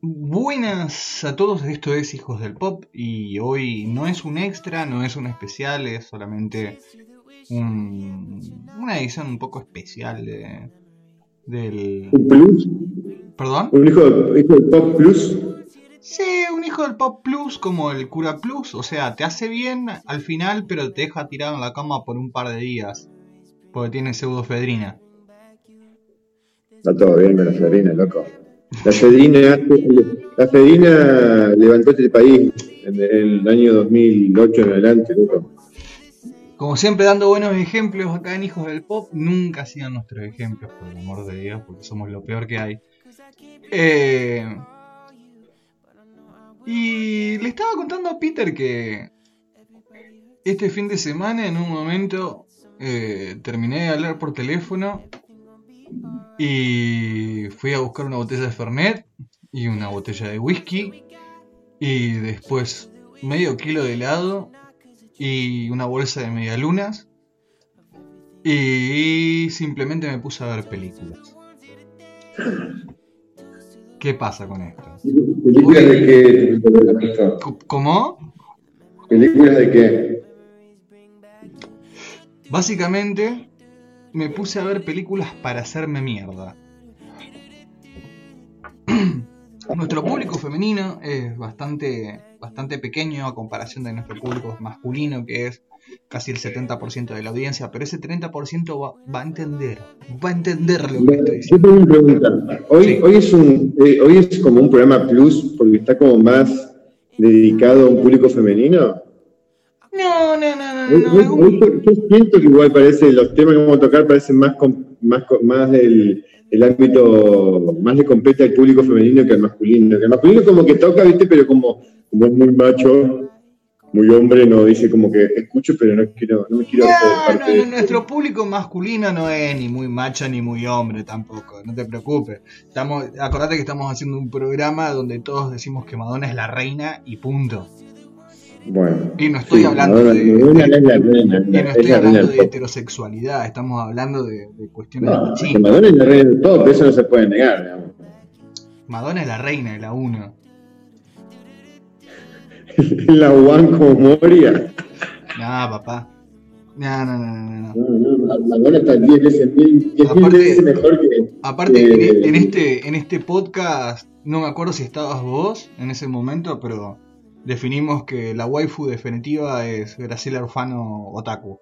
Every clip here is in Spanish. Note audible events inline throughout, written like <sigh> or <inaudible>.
Buenas a todos, esto es Hijos del Pop y hoy no es un extra, no es un especial, es solamente un- una edición un poco especial de, del... ¿Un plus? ¿Perdón? ¿Un hijo, de- hijo del Pop Plus? Sí, un hijo del Pop Plus como el Cura Plus, o sea, te hace bien al final pero te deja tirado en la cama por un par de días, porque tiene pseudofedrina. Está todo bien con la Fedrina, loco. La Fedrina, la Fedrina levantó este país en el año 2008 en adelante, loco. Como siempre dando buenos ejemplos acá en Hijos del Pop, nunca sigan nuestros ejemplos, por el amor de Dios, porque somos lo peor que hay. Eh, y le estaba contando a Peter que este fin de semana en un momento eh, terminé de hablar por teléfono y fui a buscar una botella de Fernet y una botella de whisky y después medio kilo de helado y una bolsa de medialunas y simplemente me puse a ver películas. ¿Qué pasa con esto? ¿Películas de qué? ¿Cómo? ¿Películas de qué? Básicamente me puse a ver películas para hacerme mierda. <clears throat> Nuestro público femenino es bastante, bastante pequeño a comparación de nuestro público masculino, que es casi el 70% de la audiencia, pero ese 30% va, va a entender, va a entender lo que estoy Yo diciendo. tengo una pregunta. Hoy, Sí. hoy, es un, eh, hoy es como un programa plus porque está como más dedicado a un público femenino. No, no, no, no, Hoy- no, hoy- yo, siento que igual parece, los temas que vamos a tocar parecen más, del el ámbito, más le compete al público femenino que al masculino. Que el masculino como que toca, viste, pero como, como es muy macho, muy hombre, no dice como que escucho, pero no quiero, no me quiero No, parte no, de nuestro público masculino no es ni muy macho ni muy hombre tampoco, no te preocupes. Estamos, acordate que estamos haciendo un programa donde todos decimos que Madonna es la reina y punto. Bueno. Y no estoy sí, hablando de- Madonna de- es la reina, Y no es la hablando de heterosexualidad, estamos hablando de, de cuestiones No, machistas. Madonna es la reina del pop, eso no se puede negar, digamos. Madonna es la reina de la 1. La como Moria. No, papá. No, no, no, no, no. No, no, Madonna está 10 veces, mil, 10 mil Aparte- veces mejor que. Aparte, en, e- en este, en este podcast, no me acuerdo si estabas vos en ese momento, pero definimos que la waifu definitiva es Graciela Orfano Otaku.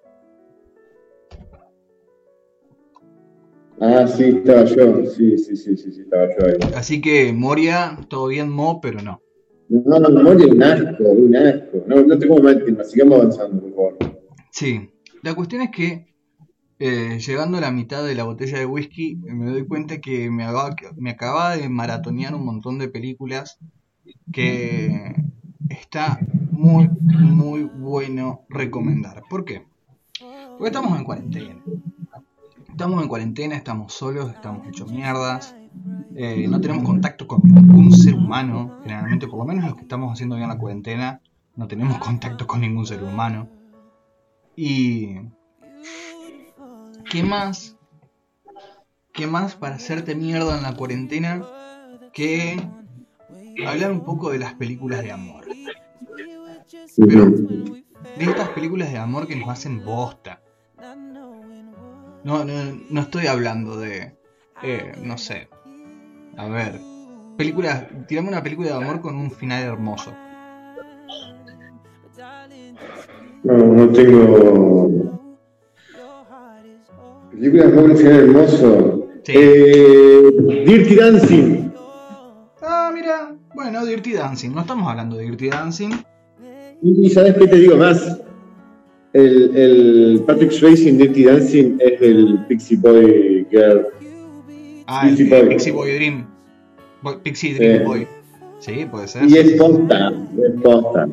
Ah, sí, estaba yo. Sí, sí, sí, sí, sí, estaba yo ahí. Así que Moria, todo bien, Mo, pero no. No, no, Moria es un asco, un asco. No, no te como sigamos avanzando, por favor. Sí, la cuestión es que eh, llegando a la mitad de la botella de whisky, me doy cuenta que me, acaba- me acababa de maratonear un montón de películas que está muy, muy bueno recomendar. ¿Por qué? Porque estamos en cuarentena. Estamos en cuarentena, estamos solos, estamos hechos mierdas. eh, no tenemos contacto con ningún ser humano. Generalmente, por lo menos los que estamos haciendo bien la cuarentena, no tenemos contacto con ningún ser humano. Y... ¿Qué más? ¿Qué más para hacerte mierda en la cuarentena que hablar un poco de las películas de amor? Pero de estas películas de amor que nos hacen bosta. No, no, no estoy hablando de... eh, no sé. A ver. Películas... Tirame una película de amor con un final hermoso. No, no tengo. Película de amor, un final hermoso. Sí. Eh, Dirty Dancing. Ah, mira. Bueno, Dirty Dancing. No estamos hablando de Dirty Dancing. Y, y ¿sabes qué te digo más? El, el Patrick Swayze en Dirty Dancing es el Pixie Boy Girl. Ah, el, Pixie el Boy. Pixie Boy Dream. Boy- Pixie Dream Sí. Boy. Sí, puede ser. Y es posta, es posta.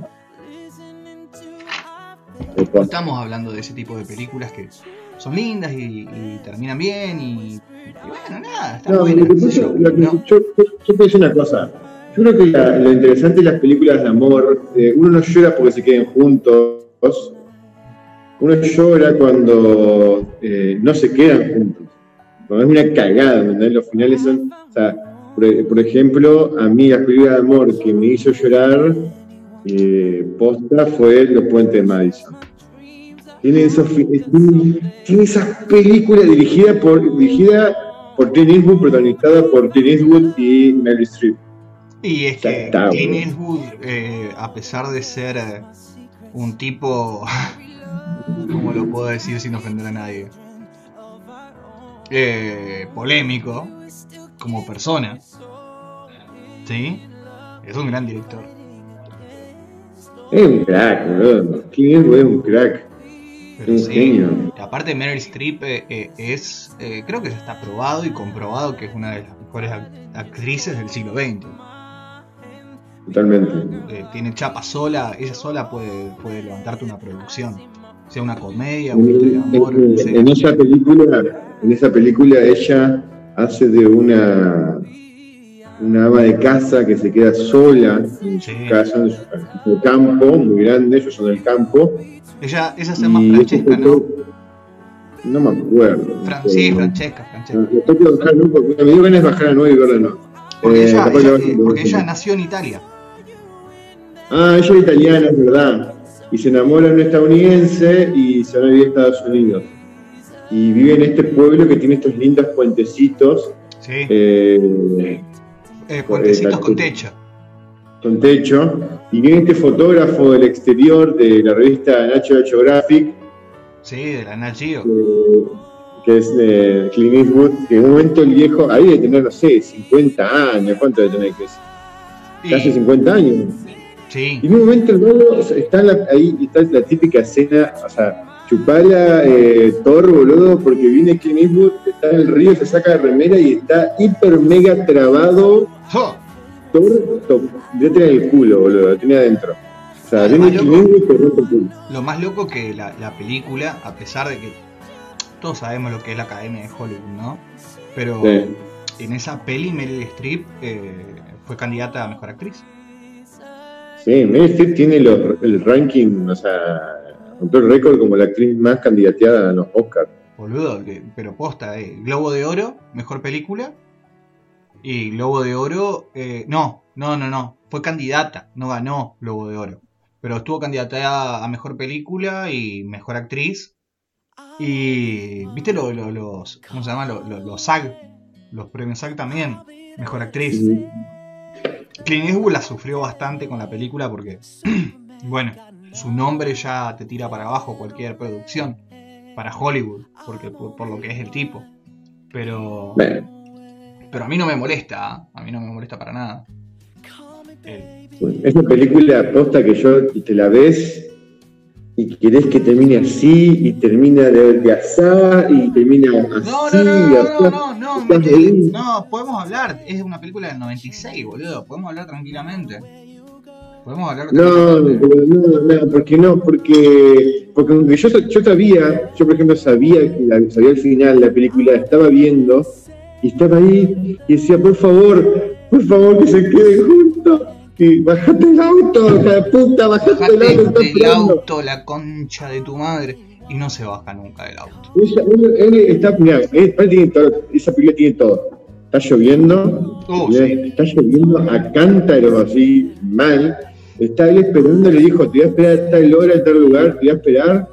no estamos hablando de ese tipo de películas que son lindas y, terminan bien y, bueno, nada, está no, yo, yo, yo, una cosa. Yo creo que lo interesante de las películas de amor, eh, uno no llora porque se queden juntos, uno llora cuando eh, no se quedan juntos. Cuando es una cagada, Los finales son. O sea, por, ejemplo, a mí la película de amor que me hizo llorar eh, posta fue Los Puentes de Madison. Tiene, esos, tiene, esa película dirigida por dirigida por Clint Eastwood, protagonizada por Clint Eastwood y Meryl Streep. Y es que Clint Eastwood, eh, a pesar de ser un tipo, ¿cómo lo puedo decir sin ofender a nadie? Eh, polémico como persona, ¿sí? Es un gran director. Es un crack, boludo. Eastwood es un crack. Pero sí, aparte Meryl Streep eh, eh, es, eh, creo que ya está probado y comprobado que es una de las mejores actrices del siglo XX. Totalmente. tiene chapa sola, ella sola puede, puede levantarte una producción, sea una comedia, una historia de amor. En, esa película, en esa película ella hace de una una ama de casa que se queda sola en su casa, en su, campo, muy grande, ellos son del campo, ella, ella se llama Francesca, ¿no? No me acuerdo. sí, Francesca, Francesca. me dio ganas de bajar a 9 y verla no. Porque, eh, ella, porque ella nació en Italia. Ah, ella es italiana, es verdad. Y se enamora de un estadounidense y se va a vivir a Estados Unidos. Y vive en este pueblo que tiene estos lindos puentecitos. Sí. Eh, eh, puentecitos con techo con techo, y viene este fotógrafo del exterior de la revista National Geographic. Sí, de la Nat Que, es de Clint Eastwood, que en un momento el viejo, ahí de tener, no sé, 50 años, ¿cuánto debe tener que ser? Casi 50 años. Sí. Y en un momento el boludo está ahí, está la típica escena, o sea, chupala eh, Thor, boludo, porque viene Clint Eastwood, está en el río, se saca de remera y está hiper mega trabado ya tiene el culo, boludo, lo tiene adentro. O sea, tiene el culo. Lo más loco que la, la, película, a pesar de que todos sabemos lo que es la academia de Hollywood, ¿no? Pero en esa peli Meryl Streep eh, fue candidata a mejor actriz. Sí, Meryl Streep tiene el ranking, o sea, rompió el récord como la actriz más candidateada a los Oscars. Boludo, pero posta, eh. Globo de Oro, mejor película, y Globo de Oro, eh, no, no, no, no, fue candidata, no ganó Globo de Oro, pero estuvo candidata a mejor película y mejor actriz. Y, ¿viste los, ¿cómo se llama? Los, SAG, los premios SAG también, mejor actriz. Clint Eastwood la sufrió bastante con la película porque, <clears throat> bueno, su nombre ya te tira para abajo cualquier producción para Hollywood, porque por, lo que es el tipo. Pero pero a mí no me molesta, ¿ah? a mí no me molesta para nada. Es una película aposta que yo te la ves y querés que termine así y termina de, de asada y termina así. No, no, no, no, no, no, no, podemos hablar, es una película del 96, boludo, podemos hablar tranquilamente. Podemos hablar no, no, no, porque no, porque, porque yo, yo sabía, yo por ejemplo sabía, sabía el final de la película, estaba viendo y estaba ahí y decía, por favor, por favor que se queden juntos. Y bajate el auto, hija de puta, bajate, el auto. el auto, la concha de tu madre. Y no se baja nunca del auto. él, está, mirá, tiene todo, esa película tiene todo. Está lloviendo, oh, sí. está lloviendo a cántaro así mal. Está él esperando, le dijo, te voy a esperar a tal hora, en tal lugar, te voy a esperar.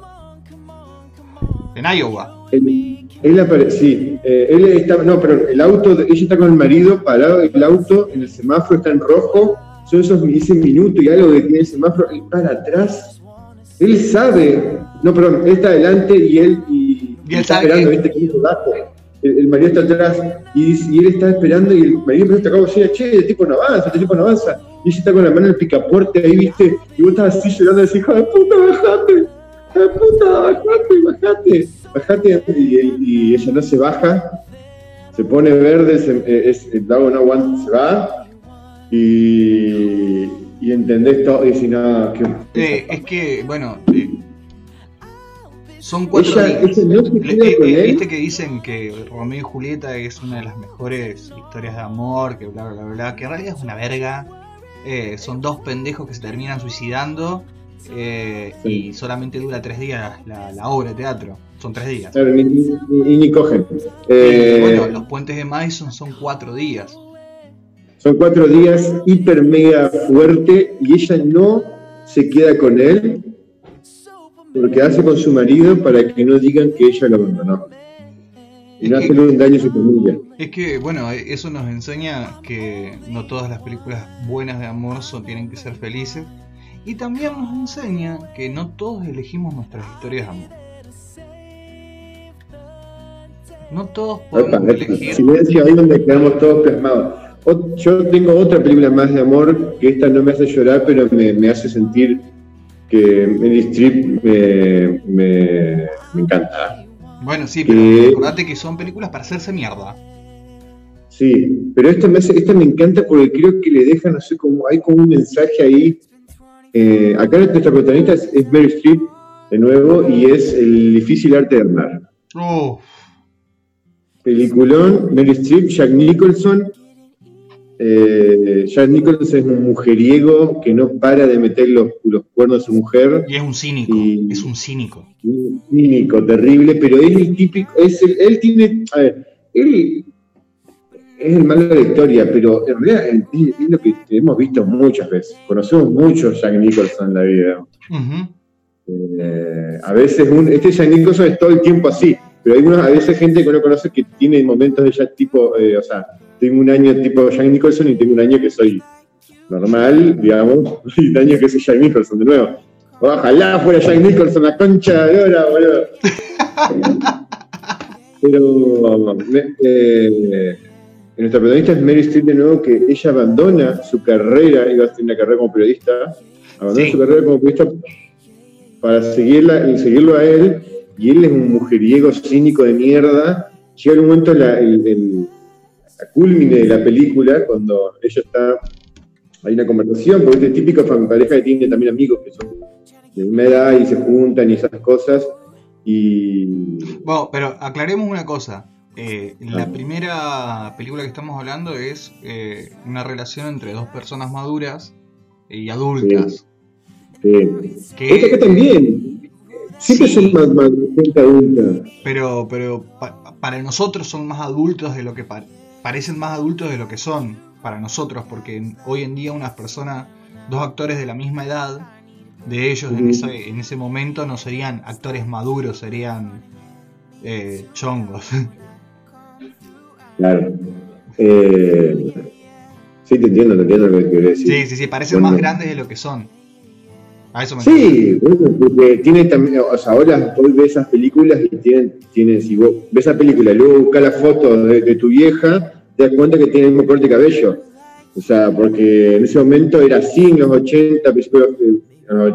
En Iowa. Él aparece, sí, eh, él está, no, pero el auto, ella está con el marido parado, el auto en el semáforo está en rojo, son esos ese minutos y algo que tiene el semáforo, él para atrás, él sabe, no, perdón, él está adelante y él, y, está esperando, ¿viste? Que el, el, marido está atrás y, y, él está esperando y el marido está acá decir, che, el tipo no avanza, el tipo no avanza, y ella está con la mano en el picaporte ahí, viste, y vos estás así llorando, decís, hijo de puta, bajate, hijo de puta, bajate, bajate bajate y, ella no se baja, se pone verde, eh, es, el lago no aguanta, se va y, y entendés todo y si no... Eh, es que, bueno, eh, Son cuatro Ella, no Le- eh, eh. Viste que dicen que Romeo y Julieta es una de las mejores historias de amor, que bla bla bla bla, que en realidad es una verga. Eh, son dos pendejos que se terminan suicidando eh, Sí. y solamente dura tres días la, la obra de teatro. Son tres días. Claro, ni cogen. Y, Eh, bueno, los puentes de Madison son cuatro días. Son cuatro días hiper mega fuerte y ella no se queda con él porque hace con su marido para que no digan que ella lo abandonó. Y no hacerle un daño a su familia. Es que, bueno, eso nos enseña que no todas las películas buenas de amor son, tienen que ser felices. Y también nos enseña que no todos elegimos nuestras historias de amor. No todos podemos Opa, elegir. silencio ahí donde quedamos todos plasmados. Yo tengo otra película más de amor que esta no me hace llorar, pero me, me hace sentir que Meryl Streep me, me, me encanta. Bueno, sí, pero acordate que son películas para hacerse mierda. Sí, pero esta me, hace- esta me encanta porque creo que le deja, no sé, como hay como un mensaje ahí. Eh, acá nuestra protagonista es, es Meryl Streep, de nuevo, y es el difícil arte de amar. Uf, Peliculón, Meryl Streep, Jack Nicholson. Eh, Jack Nicholson es un mujeriego que no para de meter los, los cuernos a su mujer. y es un cínico, Y- es un cínico. Un cínico, terrible, pero es el típico, es el- él tiene, a ver, él es el malo de la historia, pero en realidad es, es lo que hemos visto muchas veces. Conocemos mucho a Jack Nicholson en la vida. Ujú. Eh, a veces, un, este Jack Nicholson es todo el tiempo así, pero hay unos, a veces gente que uno conoce que tiene momentos de Jack tipo, eh, o sea, tengo un año tipo Jack Nicholson y tengo un año que soy normal, digamos, <laughs> y un año que soy Jack Nicholson de nuevo. Ojalá fuera Jack Nicholson, la concha de hora, boludo. Pero eh, nuestra protagonista es Mary Streep de nuevo, que ella abandona su carrera, iba a hacer una carrera como periodista, abandona Sí. su carrera como periodista para seguirla y seguirlo a él, y él es un mujeriego cínico de mierda. Llega un momento la, el, culmine de la película, cuando ella está, hay una conversación, porque es típico fam- pareja que tiene también amigos que son de misma edad y se juntan y esas cosas, y Bueno, pero aclaremos una cosa. Eh, la Ajá. primera película que estamos hablando es eh, una relación entre dos personas maduras y adultas. Sí. Que- Esta acá también. Siempre Sí. son más, más gente adulta. Pero, pero pa- para nosotros son más adultos de lo que pa- parecen más adultos de lo que son para nosotros, porque hoy en día unas personas, dos actores de la misma edad de ellos en, ese, en ese momento no serían actores maduros, serían eh, chongos. <laughs> Claro. Eh, sí, te entiendo, te entiendo lo que querés decir. Sí, sí, sí, parecen Bueno. más grandes de lo que son. A eso me Sí, bueno, porque tiene también, o sea, ahora vos ves esas películas y tienen, tienen si vos ves esa película y luego buscas la foto de, de tu vieja, te das cuenta que tiene el mismo corte de cabello. O sea, porque en ese momento era así en los 80, principios, eh,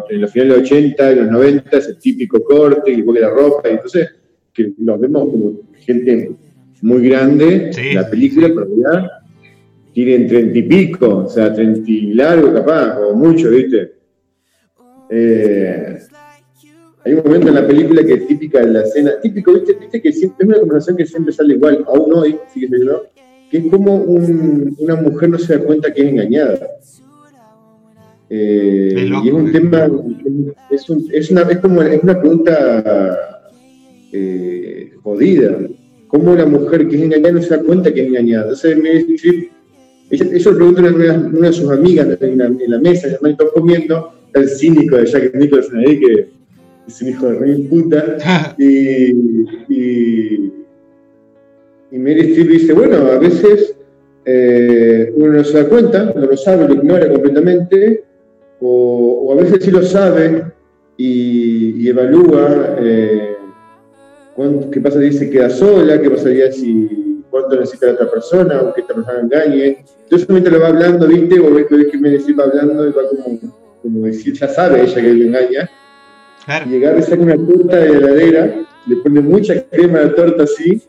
en los finales de los 80, en los 90, ese típico corte, igual que la ropa, y entonces que los vemos como gente muy grande, Sí, la película, pero ya tienen treinta y pico, o sea, treinta y largo capaz, o mucho, ¿viste? Eh, hay un momento en la película que es típica de la escena, típico, ¿viste? ¿Viste que siempre, es una conversación que siempre sale igual, aún hoy, sigue saliendo, que es como un- una mujer no se da cuenta que es engañada. Eh, loco, y es un eh. tema, es, un- es una, es como es una pregunta eh, jodida. ¿Cómo la mujer que es engañada no se da cuenta que es engañada? Entonces, Meryl Streep, ella- eso lo pregunta una, una de sus amigas en la, en la mesa, ya están comiendo, el cínico de Jack Nicholson ahí, que es un hijo de rey puta, <laughs> y, y, y Streep dice, bueno, a veces eh, uno no se da cuenta, no lo sabe, lo ignora completamente, o, o a veces sí lo sabe y, y evalúa eh, qué pasa si se queda sola, qué pasaría si cuánto necesita la otra persona, o que esta persona engañe. Entonces mientras lo va hablando, viste, vos ves, que Meryl Streep va hablando y va como, como decir, ya sabe ella que lo engaña, Claro. y agarra y saca una torta de la heladera, le pone mucha crema a la torta así,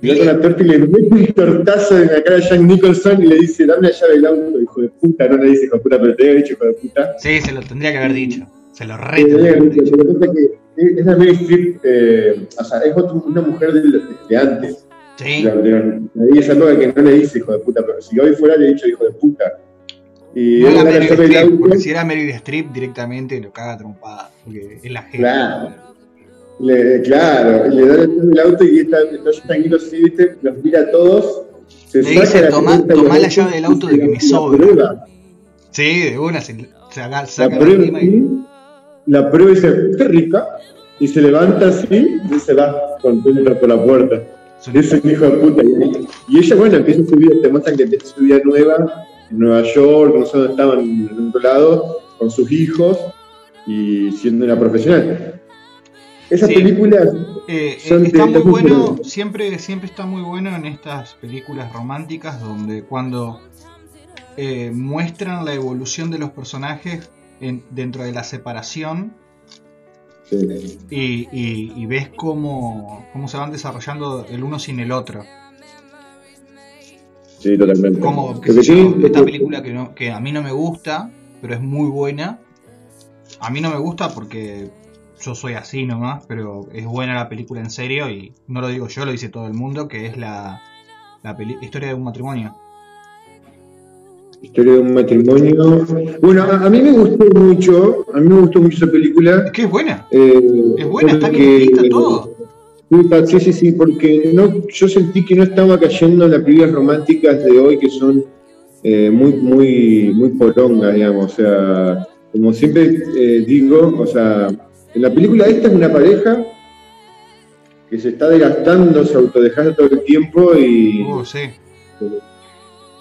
le da la torta y le mete un tortazo en la cara a Jack Nicholson y le dice, dame la llave del auto, hijo de puta, no le dice hijo de puta, pero te había dicho hijo de puta. Sí, se lo tendría que haber dicho. Se lo que es la Mary Streep, eh, o sea, es una mujer de, de antes. Sí. De, de, de esa época que no le dice hijo de puta, pero si hoy fuera le he dicho hijo de puta. Y No era Meryl Streep, porque si era Meryl Streep directamente lo caga trompada, porque es la gente. Claro. le, claro, le da el, auto y está, está tranquilo así, ¿viste? los mira a todos. Se Le saca dice, la "Tomá- carpeta y tomá la la llave del auto de que me sobra". Sí, de una se, La saca la prueba, y la prueba y dice, qué rica, y se levanta así y se va contenta por la puerta. es un- hijo de puta. Y, ella, bueno, empieza su vida, te muestran que empieza su vida nueva en Nueva York, no sé dónde estaban, en otro lado, con sus hijos y siendo una profesional. Esas Sí. películas, Eh, eh, está muy bueno, bueno. siempre, siempre está muy bueno en estas películas románticas donde cuando eh, muestran la evolución de los personajes en- dentro de la separación sí, y, y- y ves cómo, cómo se van desarrollando el uno sin el otro. Sí, totalmente. Como que yo, esta película que, no- que a mí no me gusta, pero es muy buena. A mí no me gusta porque yo soy así nomás, pero es buena la película en serio y no lo digo yo, lo dice todo el mundo, que es la, la peli- historia de un matrimonio. Historia de un matrimonio. Bueno, a, a mí me gustó mucho, a mí me gustó mucho esa película. Es que es buena, eh, es buena, está bien todo. Sí, sí, sí, porque no, yo sentí que no estaba cayendo en las películas románticas de hoy que son eh, muy, muy, muy porongas, digamos. O sea, como siempre eh, digo, o sea, en la película esta es una pareja que se está desgastando, se autodejando todo el tiempo y, Uh, sí.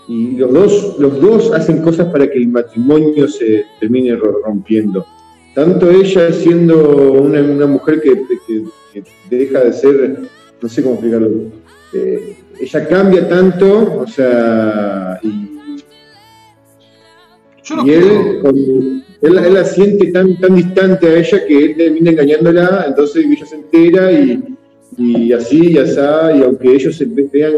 y los dos, los dos hacen cosas para que el matrimonio se termine ro- rompiendo. Tanto ella siendo una, una mujer que, que- que deja de ser, no sé cómo explicarlo, eh, ella cambia tanto, o sea, y, Yo no y él, con- él, él la siente tan, tan distante a ella que él termina engañándola, entonces ella se entera y, y así y así, y aunque ellos se vean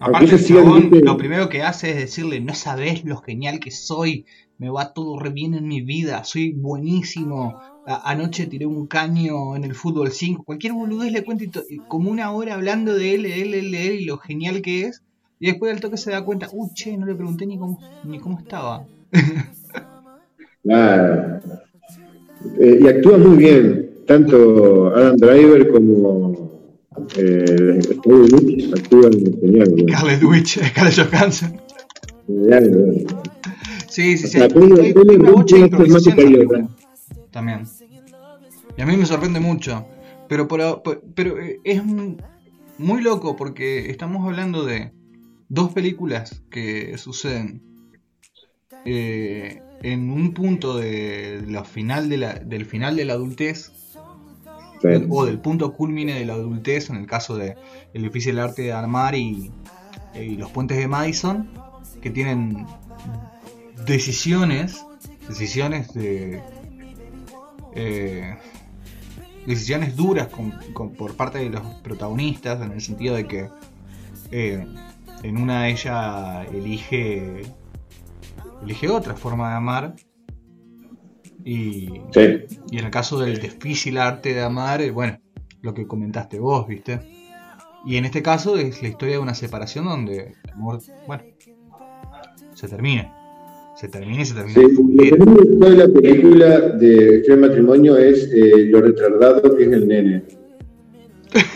Aparte, el chabón lo primero que hace es decirle: No sabés lo genial que soy, me va todo re bien en mi vida, soy buenísimo. A- anoche tiré un caño en el fútbol 5. Cualquier boludez le cuenta y to- y como una hora hablando de él, él, él, él y lo genial que es. Y después al toque se da cuenta: Uy, che, no le pregunté ni cómo, ni cómo estaba. Eh, y actúa muy bien, tanto Adam Driver como eh, actúan genial. <laughs> Johansson. Genial, ¿no? Sí, sí, sí. hay- hay una improvisación. También. Y a mí me sorprende mucho. Pero, por- pero eh, es muy loco porque estamos hablando de dos películas que suceden eh, en un punto de la final de la, del final de la adultez Sí. o del punto culmine de la adultez en el caso de El difícil arte de armar y, y los puentes de Madison que tienen decisiones decisiones de eh, decisiones duras con- con- por parte de los protagonistas en el sentido de que eh, en una ella elige elige otra forma de amar y Sí. y en el caso del difícil arte de amar, eh, bueno, lo que comentaste vos, ¿viste? Y en este caso es la historia de una separación donde el amor, bueno, se termina. Se termina y se termina. Sí, lo que de la película de Extreme Matrimonio es eh, lo retardado que es el nene.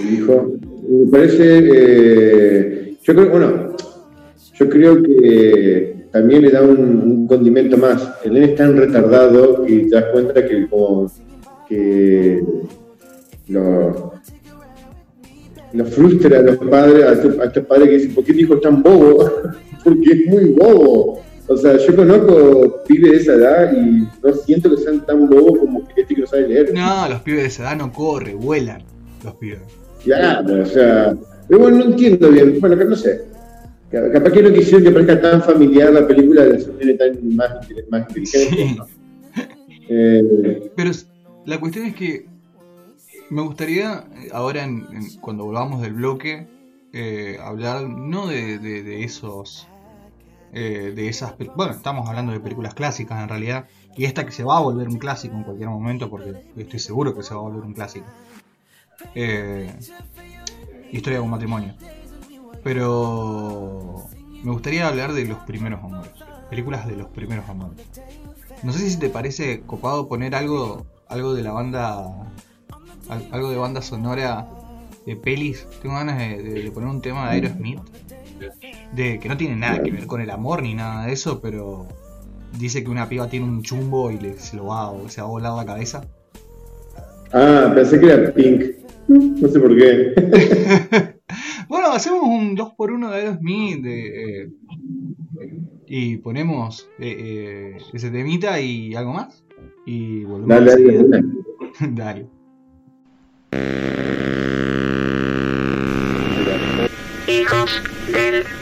El hijo. Me parece. eh, yo creo, bueno, yo creo que también le da un, condimento más. El nene es tan retardado y te das cuenta que como que lo, frustra a los padres, a estos, a padres que dicen, ¿por qué mi hijo es tan bobo? <laughs> Porque es muy bobo. O sea, yo conozco pibes de esa edad y no siento que sean tan bobos como que este que no sabe leer. No, los pibes de esa edad no corren, vuelan. Los pibes. Claro, o sea, pero bueno, no entiendo bien. Bueno, que no sé. Ca- Capaz que no quisieron que parezca tan familiar la película de nene tan más, más inteligente. Sí. ¿no? Eh, Pero la cuestión es que me gustaría, ahora en- en- cuando volvamos del bloque, eh, hablar no de, de- de esos eh, de esas. Bueno, estamos hablando de películas clásicas en realidad. Y esta que se va a volver un clásico en cualquier momento, porque estoy seguro que se va a volver un clásico. Eh, historia de un matrimonio. Pero me gustaría hablar de los primeros amores. Películas de los primeros amores. No sé si te parece copado poner algo, algo de la banda, algo de banda sonora de pelis. Tengo ganas de, poner un tema de Aerosmith, de que no tiene nada que ver con el amor ni nada de eso, pero dice que una piba tiene un chumbo y le, se lo va, o se va a volar la cabeza. Ah, pensé que era Pink. No sé por qué. <laughs> bueno, hacemos un 2x1 de Aerosmith eh, y ponemos eh, eh, ese temita y algo más. Y volvemos. Dale, dale, dale. <laughs> Hijos Thank you.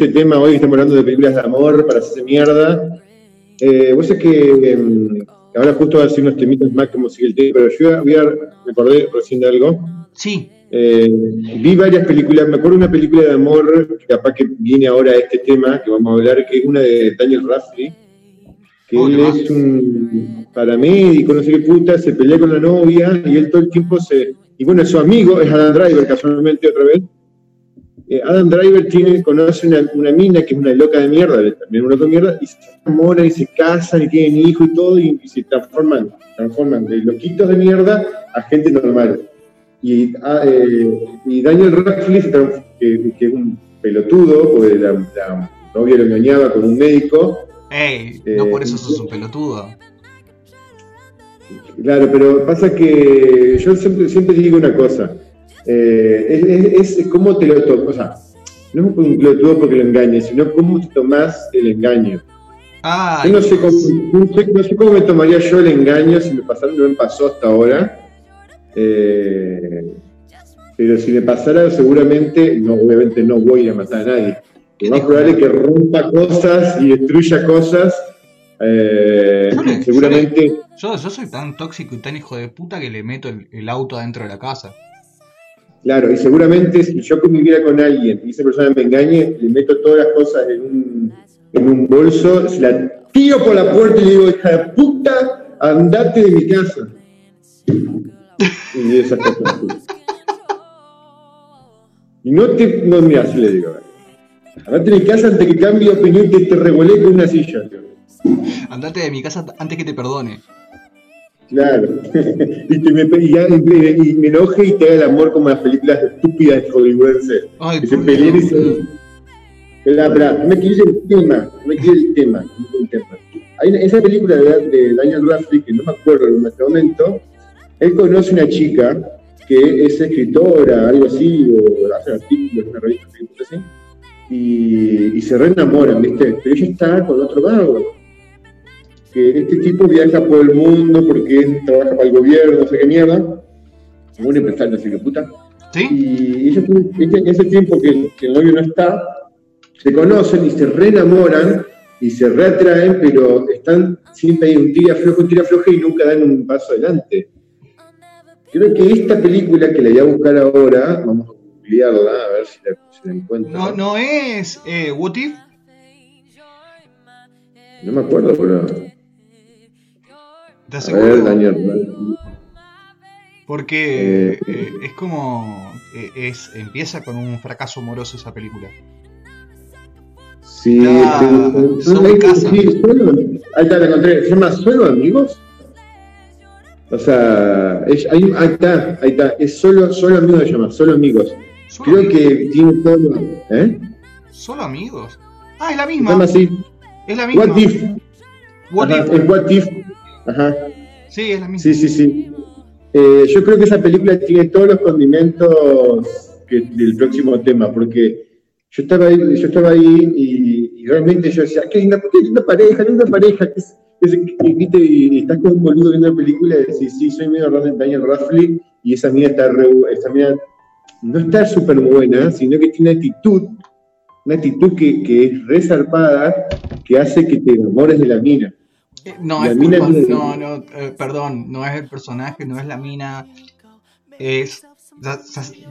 Este tema, hoy estamos hablando de películas de amor para hacerse mierda. Eh, vos sabés que em, ahora justo a decir unos temitas más como sigue el tema, pero yo voy a, me acordé recién de algo. Sí, Eh, vi varias películas, me acuerdo de una película de amor, que capaz que viene ahora este tema que vamos a hablar, que es una de Daniel Radcliffe, que Oh, él es un paramédico, no sé qué puta, se pelea con la novia y él todo el tiempo se... Y bueno, su amigo es Adam Driver, casualmente otra vez. Eh, Adam Driver tiene, conoce una, una mina que es una loca de mierda, también una loca de mierda, y se enamoran y se casan y tienen hijos y todo, y, y se transforman, transforman de loquitos de mierda a gente normal. Y, ah, eh, y Daniel Radcliffe, que, que es un pelotudo, porque la, la novia lo engañaba con un médico, ey, no Eh, por eso sos un pelotudo. Claro, pero pasa que yo siempre, siempre digo una cosa. Eh, es, es- es cómo te lo tomas. O sea, no es un pelotudo porque lo engañes, sino cómo te tomás el engaño. Ah, Yo no sé, cómo, no, sé, no sé cómo me tomaría yo el engaño si me pasara, no me pasó hasta ahora. Eh, pero si me pasara, seguramente, no, obviamente no voy a matar a nadie. Lo más probable es que rompa cosas y destruya cosas. eh, seguramente. yo, yo soy tan tóxico y tan hijo de puta que le meto el, el auto adentro de la casa. Claro, y seguramente si yo conviviera con alguien y esa persona me engañe, le meto todas las cosas en un, en un bolso, se la tiro por la puerta y le digo, hija de puta, andate de mi casa. Y esas cosas. Y no te, no, mira, así le digo, andate de mi casa antes que cambie de opinión que te revolé con una silla. Andate de mi casa antes que te perdone. Claro. <laughs> y, me, y, ya- y me- y me enoje y te haga el amor como las películas estúpidas hollywoodenses. Ay, Que se por peleen y Dios. se... Espera, no me quiere el tema, me quiere el tema. el tema. Hay una- esa película de, de Daniel Radcliffe, que no me acuerdo en este momento, él conoce una chica que es escritora, algo así, o hace artículos en una revista, así, y, y se reenamoran, ¿viste? Pero ella está con otro vago. Que este tipo viaja por el mundo porque trabaja para el gobierno, no sé qué mierda. Un empresario, no sé qué puta. ¿Sí? Y ellos, ese, ese tiempo que, el- que el novio no está, se conocen y se reenamoran y se reatraen, pero están siempre ahí un tira flojo, un tira flojo y nunca dan un paso adelante. Creo que esta película que la voy a buscar ahora, vamos a googlearla, a ver si la, si la encuentro. No, no es eh, What If. No me acuerdo, pero. ¿Estás A ver, seguro? Daniel. Porque Eh, eh, es como. eh, es empieza con un fracaso amoroso esa película. Sí, Ah, de casa. sí, solo- ahí está, la encontré. Se llama Solo Amigos. O sea, es- ahí, ahí está, ahí está. Es solo, solo amigos se llama, solo amigos. ¿Solo, Creo amigos? que tiene todo. ¿Eh? ¿Solo amigos? Ah, es la Se misma. llama así. Es la misma. What If. What Ajá, If. es What If. Ajá. Sí, es la misma. Sí, sí, sí. Eh, yo creo que esa película tiene todos los condimentos que- del próximo tema, porque yo estaba ahí, yo estaba ahí y, y realmente yo decía, qué linda, qué linda pareja, linda pareja. que es- es- que- y estás como un boludo viendo la película y decís, sí, soy medio Daniel Radcliffe y esa mina está re, esa mina no está súper buena, sino que tiene una actitud, una actitud que, que es resarpada, que hace que te enamores de la mina. Eh, No, La es mina culpa- no, no, eh, perdón, no es el personaje, no es la mina, es,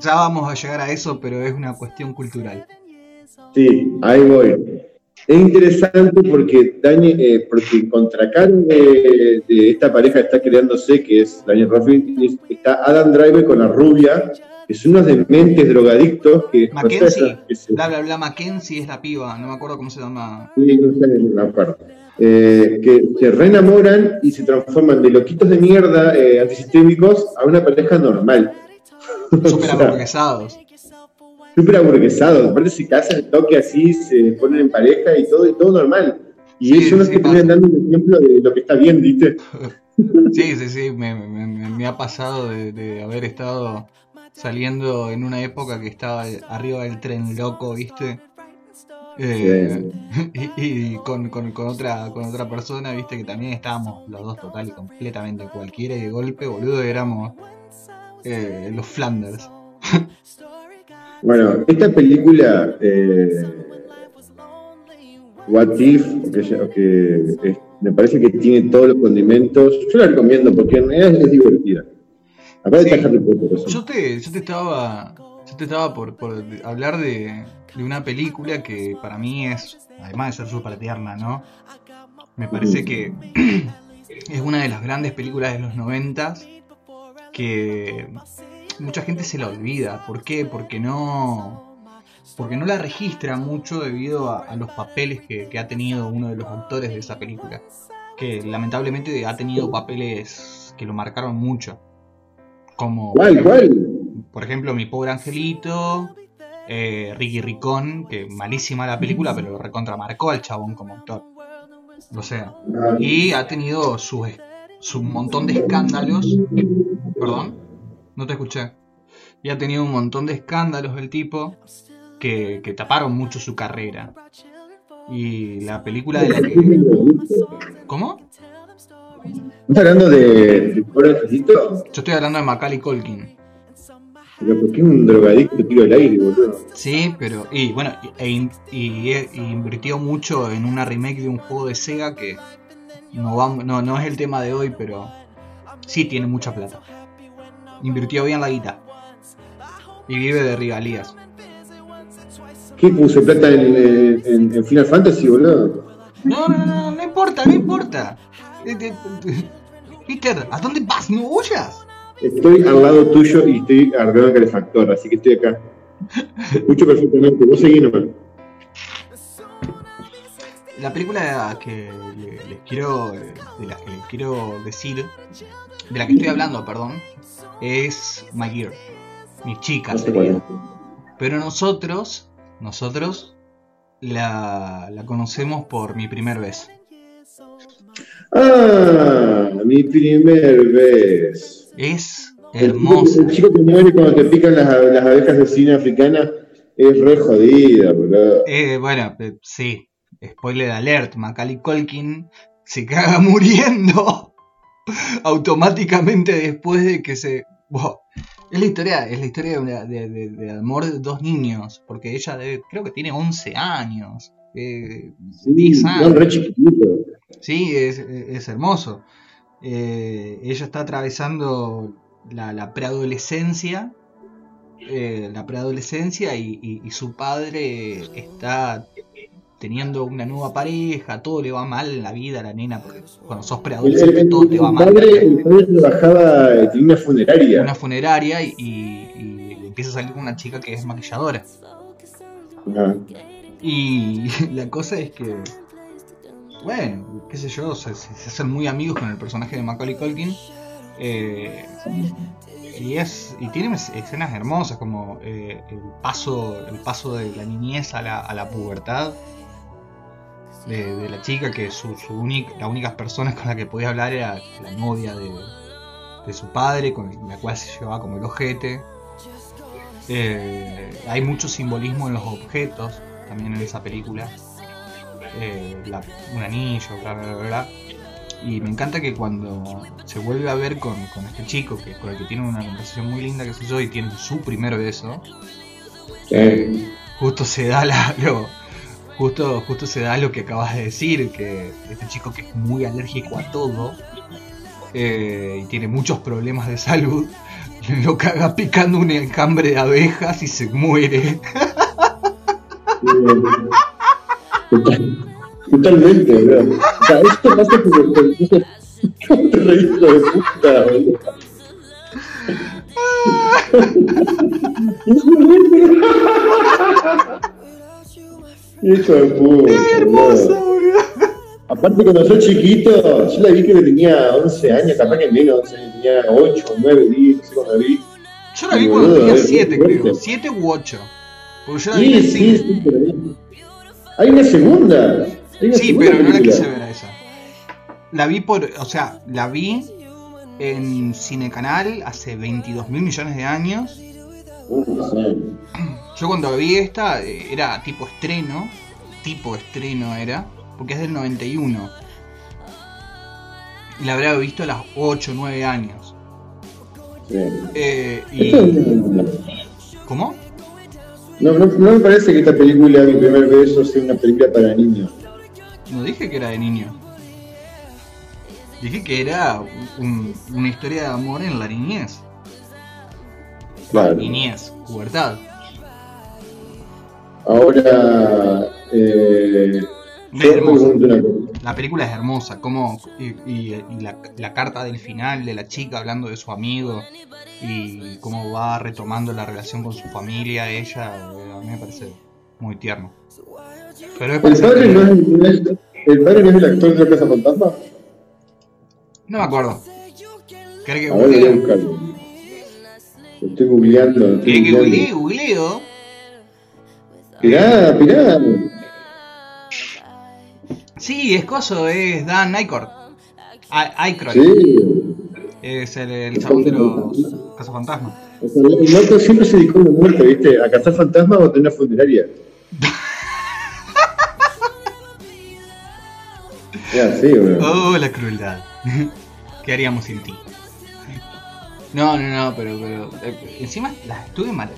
ya, vamos a llegar a eso, pero es una cuestión cultural. Sí, ahí voy. Es interesante porque, Dani, eh, porque contracara de, de esta pareja que está creándose, que es Daniel Radcliffe, es- está Adam Driver con la rubia, que son unos dementes drogadictos que... no sé, Mackenzie, que se- bla bla bla, Mackenzie es la piba, no me acuerdo cómo se llama. sí, no sé, no me acuerdo. Eh, que se reenamoran y se transforman de loquitos de mierda eh, antisistémicos a una pareja normal. <laughs> Súper aburguesados. súper aburguesados, aparte se casan, toque así, se ponen en pareja y todo, y todo normal. Y Sí, ellos son los sí, que terminan dando un ejemplo de lo que está bien, ¿viste? <laughs> Sí, sí, sí, me, me- me- me ha pasado de, de haber estado saliendo en una época que estaba arriba del tren loco, ¿viste? Eh, <laughs> y y con, con- con otra, con otra persona, ¿viste? Que también estábamos los dos total y completamente cualquiera y de golpe, boludo, éramos eh, los Flanders. <laughs> Bueno, esta película, eh, What If, que, ya- que es- me parece que tiene todos los condimentos. Yo la recomiendo porque en realidad es divertida. Aparte Sí. está Harry Potter. Yo te, yo te estaba, yo te estaba por, por hablar de, de una película que para mí es, además de ser súper tierna, ¿no? Me parece que <clears throat> es una de las grandes películas de los noventas que mucha gente se la olvida. ¿Por qué? Porque no, porque no la registra mucho debido a, a los papeles que, que ha tenido uno de los actores de esa película. Que lamentablemente ha tenido papeles que lo marcaron mucho. Como ¿Cuál, cuál? por ejemplo, Mi Pobre Angelito, eh, Ricky Ricón, que malísima la película, pero lo recontramarcó al chabón como actor. O sea, y ha tenido su, su montón de escándalos. Perdón, no te escuché. Y ha tenido un montón de escándalos el tipo que, que taparon mucho su carrera. Y la película de la que. ¿Cómo? ¿Estás hablando de, de? Yo estoy hablando de Macaulay Culkin. ¿Por qué un drogadicto tiro al aire, boludo? Sí, pero. Y bueno, e in- y, e- invirtió mucho en una remake de un juego de Sega que no, vamos, no, no es el tema de hoy, pero sí tiene mucha plata. Invirtió bien la guita. Y vive de regalías. ¿Qué puse plata en, en- en- en Final Fantasy, boludo? No, no, no, no importa, no importa. Eh, eh, eh, Peter, ¿a dónde vas? ¿No huyas? Estoy al lado tuyo y estoy arreglando el calefactor, así que estoy acá. Escucho perfectamente. Vos seguís nomás. La película que le- les quiero, de la que les quiero decir, de la que estoy hablando, perdón, es My Girl, mi chica No sé sería. cuál es. Pero nosotros, nosotros la, la conocemos por mi primer vez. Ah, mi primer vez. Es hermosa. El chico que muere cuando te pican las, las abejas de cine africana es re jodida, boludo. Eh, bueno, eh, sí, spoiler alert, Macaulay Culkin se caga <laughs> muriendo automáticamente después de que se... Wow. Es la historia, es la historia de, una- de- de- de amor de dos niños, porque ella debe- creo que tiene 11 años. eh, Sí, 10 no, años. re chiquitito. Sí, es, es hermoso. Eh, ella está atravesando la, la preadolescencia. eh, la preadolescencia y, y- y su padre está teniendo una nueva pareja, todo le va mal en la vida a la nena, porque cuando sos preadolescente el- todo te va mal. el padre trabajaba, eh, tenía una funeraria. Una funeraria y, y- empieza a salir con una chica que es maquilladora. Ah, Y <laughs> la cosa es que, bueno, qué sé yo, se, se- hacen muy amigos con el personaje de Macaulay Culkin. eh, y es y tiene es- escenas hermosas como eh, el paso el paso de la niñez a la, a la pubertad de, de la chica que su, su única la única persona con la que podía hablar era la novia de, de su padre con la cual se llevaba como el ojete eh, hay mucho simbolismo en los objetos también en esa película. Eh, la- un anillo, bla, bla, bla, bla. Y me encanta que cuando se vuelve a ver con, con este chico, que, con el que tiene una conversación muy linda, que sé yo, y tiene su primer beso, sí. justo se da la, <laughs> lo, justo, justo se da lo que acabas de decir, que este chico que es muy alérgico a todo eh, y tiene muchos problemas de salud, <laughs> lo caga picando un enjambre de abejas y se muere. Total- Totalmente, boludo. O sea, esto pasa cosas. ¿Cómo te reís, hijo de puta, boludo? Hijo de puta. boludo. Aparte, cuando soy chiquito, yo la vi que tenía 11 años, capaz que menos, 11 años, tenía 8, 9, 10, no sé cuándo la vi. Yo la vi cuando tenía es 7, fuerte. creo. 7 u 8. Porque yo la vi en Sí, el sí, sí, pero. Hay una segunda. Hay una Sí, segunda pero no la quise ver a esa. La vi por. O sea, la vi en Cinecanal hace 22 mil millones de años. Yo cuando vi esta eh, era tipo estreno. Tipo estreno era. Porque es del 91. Y la habría visto a los 8 9 años. Eh, y. ¿Cómo? No, no, no me parece que esta película, mi primer beso, sea una película para niños. No dije que era de niño. Dije que era un- una historia de amor en la niñez. Claro. Niñez, pubertad. Ahora, eh, Hermosa. La película es hermosa, como y, y- y la, la carta del final de la chica hablando de su amigo y cómo va retomando la relación con su familia, ella, a mí me parece muy tierno. Pero ¿El padre no es, no es- el padre no es el actor de la Casa Fantasma? no me acuerdo. ¿Querés que ver, voy a google? buscarlo. Lo estoy googleando. ¿Querés que googlee? Googleo. Pirá, pirá. Sí, es coso, es Dan Aykroyd. Aykroyd. Sí. Es el, el chabón de los cazafantasmas. O sea, el loco siempre se dedicó a una muerte, ¿viste? A cazar fantasmas o a tener una funeraria. <laughs> Bro. Oh, la crueldad. <laughs> ¿Qué haríamos sin ti? No, no, no, pero, pero eh, encima las estuve mal.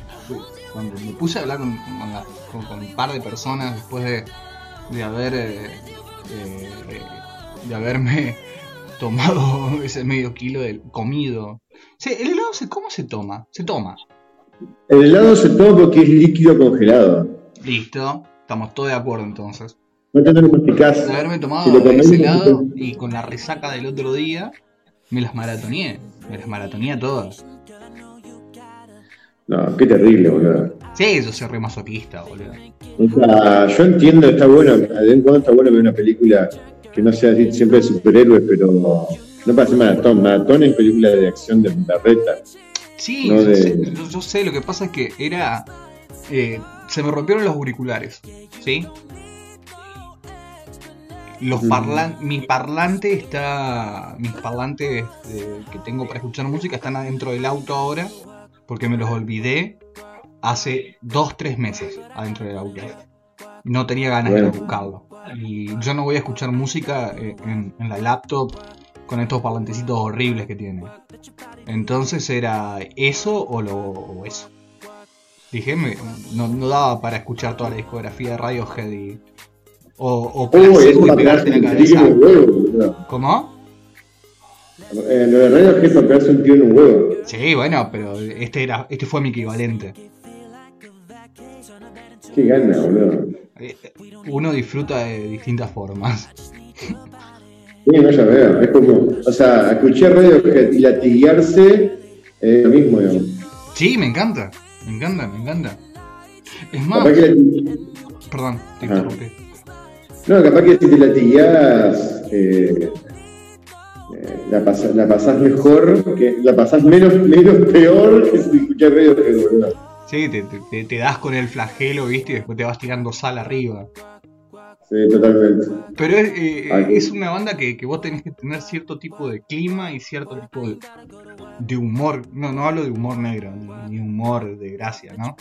Cuando me puse a hablar con, con la- con- con un par de personas después de, de haber eh, eh, eh, de haberme <laughs> tomado <laughs> ese medio kilo de comido. Sí, el helado se, ¿cómo se toma? Se toma. El helado se toma porque es líquido congelado. Listo, estamos todos de acuerdo entonces. No te lo masticás. De haberme Si tomado lo ese helado y con la resaca del otro día, me las maratoneé. Me las maratoneé todas. No, qué terrible, boludo. Sí, yo soy re masoquista, boludo. O sea, yo entiendo, está bueno, de vez en cuando está bueno ver una película que no sea así siempre de superhéroes, pero no para hacer maratón. Maratón es película de acción de berreta. Sí, No yo, de- sé, yo- yo sé, lo que pasa es que era... eh, se me rompieron los auriculares, ¿sí? Los Mm. parlan mi parlante está... Mis parlantes eh, que tengo para escuchar música están adentro del auto ahora, porque me los olvidé hace dos, tres meses adentro del auto. No tenía ganas de Bueno. buscarlo. Y yo no voy a escuchar música eh, en, en la laptop con estos parlantecitos horribles que tiene. Entonces era eso o lo o eso. Dije, me- no, no daba para escuchar toda la discografía de Radiohead y. O, o y pegarte la cabeza. huevo. ¿Cómo? Eh, lo de Radio es para pegarse un tiro en un huevo. Sí, bueno, pero este era, este fue mi equivalente. Qué gana, boludo. Eh, Uno disfruta de distintas formas. Sí, no, ya veo. Es como, o sea, escuché Radio y latiguearse es lo mismo, digamos. Sí, me encanta, me encanta, me encanta. Es más, Capaz que lati- perdón, te interrumpí. No, capaz que si te latigueás, eh, eh, la, pasa- la pasás mejor, que la pasás menos, menos peor que si escuchás boludo. Sí, te, te- te- te das con el flagelo, viste, y después te vas tirando sal arriba. Sí, totalmente. Pero es, eh, es una banda que, que vos tenés que tener cierto tipo de clima y cierto tipo de, de humor. No, no hablo de humor negro, ni, ni humor de gracia, ¿no?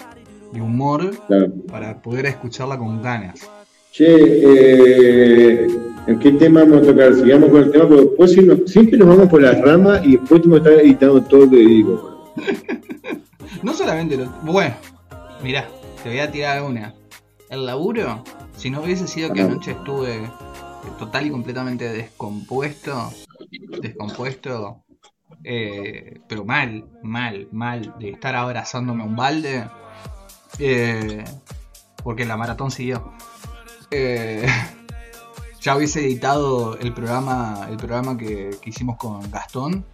De humor Claro. para poder escucharla con ganas. Che, eh, ¿en qué tema vamos a tocar? Sigamos con el tema, porque después si siempre nos vamos por las ramas y después tenemos que estar editando todo lo que digo. <laughs> No solamente lo... Bueno, mirá, te voy a tirar una. El laburo, si no hubiese sido que anoche estuve total y completamente descompuesto, descompuesto, eh, pero mal, mal, mal, de estar abrazándome a un balde, eh, porque la maratón siguió. Eh, <laughs> ya hubiese editado el programa, el programa que, que hicimos con Gastón.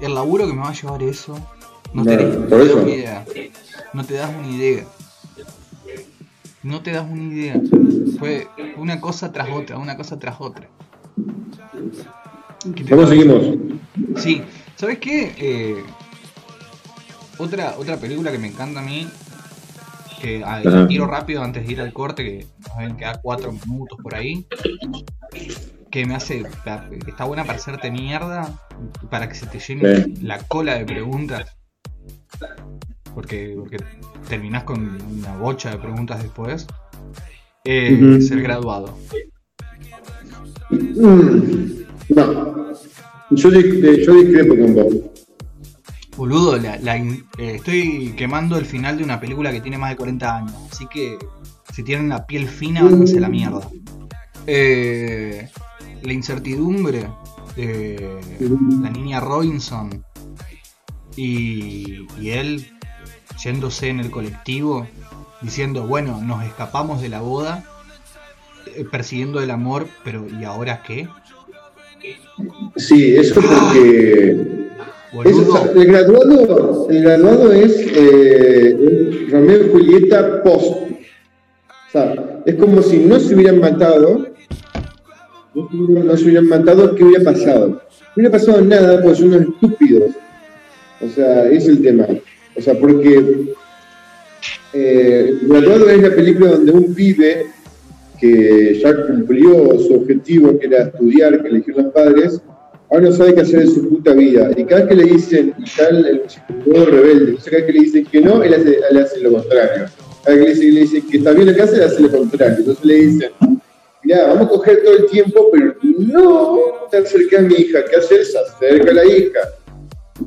El laburo que me va a llevar eso, no, No, por no te das una idea. No te das una idea. No te das una idea. Fue una cosa tras otra, una cosa tras otra. ¿Qué te ¿Cómo seguimos? Sí, ¿sabes qué? Eh, otra, otra película que me encanta a mí, que Ajá. tiro rápido antes de ir al corte, que nos deben quedar cuatro minutos por ahí. que me hace. Está buena para hacerte mierda, para que se te llene Sí. la cola de preguntas. Porque, porque terminás con una bocha de preguntas después. Eh, el graduado. Mm, No. Yo, di- yo discrepo con vos. Boludo, la- eh, estoy quemando el final de una película que tiene más de 40 años. Así que si tienen la piel fina, váyanse la mierda. Eh, la incertidumbre de la niña Robinson y, y él yéndose en el colectivo diciendo, bueno, nos escapamos de la boda, eh, persiguiendo el amor, pero ¿y ahora qué? Sí, eso porque. Eso, o sea, Boludo, el graduado, el graduado es, eh, es Romeo y Julieta post. O sea, es como si no se hubieran matado. No se hubieran, matado, ¿qué hubiera pasado? No hubiera pasado nada porque son unos estúpidos. O sea, es el tema. O sea, porque eh, el graduado es la película donde un pibe que ya cumplió su objetivo, que era estudiar, que eligieron los padres, ahora no sabe qué hacer en su puta vida. Y cada vez que le dicen, y tal, el chico rebelde, cada vez que le dicen que no, él hace, él hace lo contrario. Cada vez que le dicen, le dicen que está bien lo que hace, él hace lo contrario. Entonces le dicen, mira, vamos a coger todo el tiempo, pero no te acerques a mi hija. ¿Qué haces? Acerca a la hija.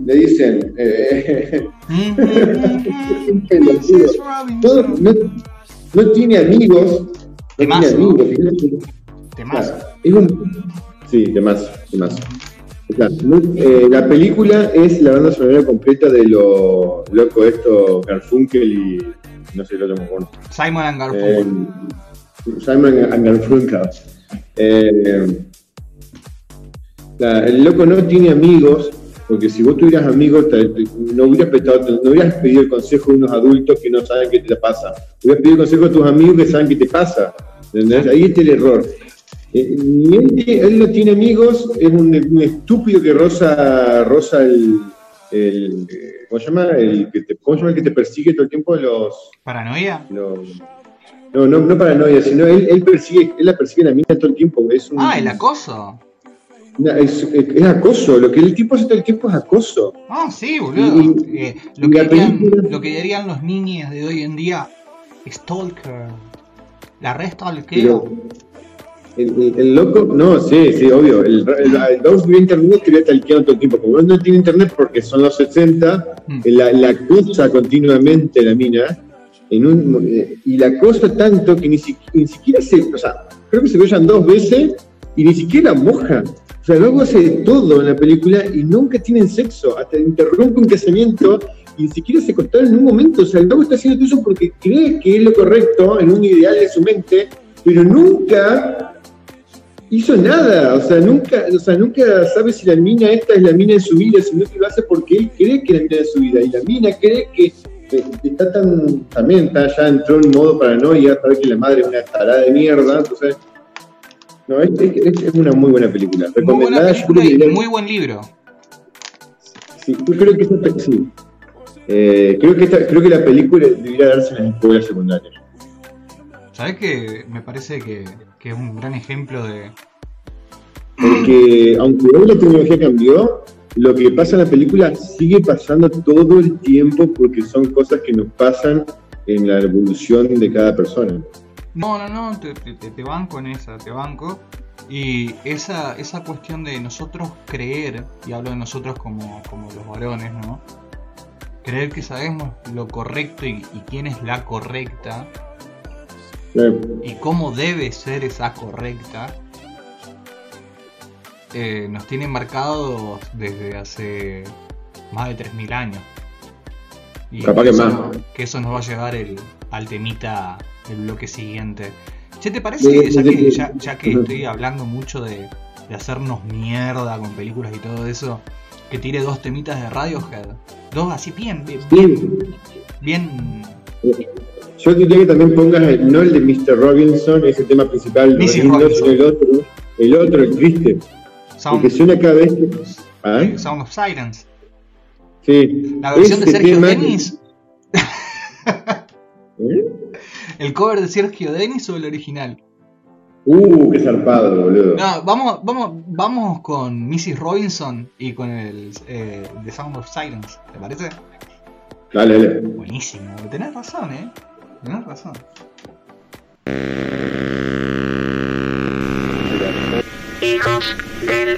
Le dicen, eh, <laughs> un pelotudo. Todo- no, no tiene amigos. No tiene Temazo. amigos. Temazo. Claro, es un... Sí, demás, demás. Eh, la película es la banda sonora completa de lo loco esto, Garfunkel y no sé el otro mejor. Simon and Eh, Garfunkel. Simon and Garfunkel. Eh, la- el loco no tiene amigos, porque si vos tuvieras amigos, te- te- no hubieras, prestado- no hubieras pedido el consejo de unos adultos que no saben qué te pasa. Hubieras pedido el consejo de tus amigos que saben qué te pasa. ¿entendés? Ahí está el error. Eh, ni él, no tiene amigos, es un, un estúpido que roza, roza el, el, eh, ¿cómo se llama? El que te, ¿Cómo se llama el que te persigue todo el tiempo? Los, ¿Paranoia? los- no, no, no paranoia, sino él, él persigue, él la persigue a la mina todo el tiempo. Es un, Ah, el acoso. una- es, es- es acoso, lo que el tipo hace todo el tiempo es acoso. Ah, sí, boludo. Y- Eh, lo, que dirían, película- lo que dirían los niños de hoy en día, stalker. La red stalkeo. Pero el, el- el loco, no, sí, sí, obvio. El, el, el Dogs vio internet que está talqueando todo el tiempo. Como no tiene internet porque son los 60, Mm. la, la acosa continuamente la mina. En un, eh, y la acosa tanto que ni, si- ni siquiera se. O sea, creo que se bellan dos veces y ni siquiera moja. O sea, luego hace de todo en la película y nunca tienen sexo. Hasta interrumpe un casamiento y ni siquiera se acostaron en un momento. O sea, el loco está haciendo todo eso porque cree que es lo correcto en un ideal de su mente, pero nunca hizo nada, o sea, nunca, o sea, nunca sabe si la mina esta es la mina de su vida, sino que lo hace porque él cree que es la mina de su vida, y la mina cree que está tan, también está, ya entró en modo paranoia, sabe que la madre es una tarada de mierda, entonces, no, es, es- es una muy buena película, Muy buena recomendada, película y muy buen libro. sí, yo creo que esta sí. Eh, creo que esta, creo que la película debería darse en las escuelas secundarias. ¿Sabes que Me parece que, que es un gran ejemplo de. Porque aunque hoy la tecnología cambió, lo que pasa en la película sigue pasando todo el tiempo porque son cosas que nos pasan en la evolución de cada persona. No, no, no, te, te- te- banco en esa, te banco. Y esa, esa cuestión de nosotros creer, y hablo de nosotros como, como los varones, ¿no? Creer que sabemos lo correcto y, y quién es la correcta, Y cómo debe ser esa correcta, eh, nos tiene marcados desde hace más de 3.000 años. Y Capaz que eso más. que eso nos va a llevar el, al temita del bloque siguiente. Che, ¿te parece, ya que, ya, ya que estoy hablando mucho de, de hacernos mierda con películas y todo eso, que tire dos temitas de Radiohead? Dos así bien, bien, bien, bien yo diría que también pongas el, no el de Mr. Robinson, ese tema principal, no sino el otro, el otro, el triste. Sound, que suena cada vez que. ¿Ah? Sound of Silence. Sí. La versión de este Sergio tema... Denis. <laughs> ¿Eh? ¿El cover de Sergio Denis o el original? Uh, qué zarpado, boludo. No, vamos, vamos, vamos con Mrs. Robinson y con el eh, The Sound of Silence, ¿te parece? Dale, dale. Buenísimo, tenés razón, eh. Tienes razón. Hijos del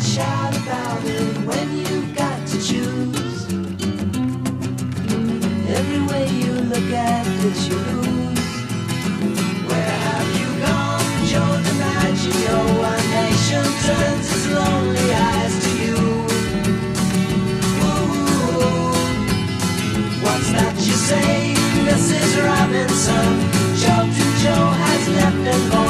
shout about it when you've got to choose. Every way you look at it, you lose. Where have you gone, Joe nation turns its lonely eyes to you. Ooh, what's that you say, Mrs. Robinson? Joe to Joe has left and gone.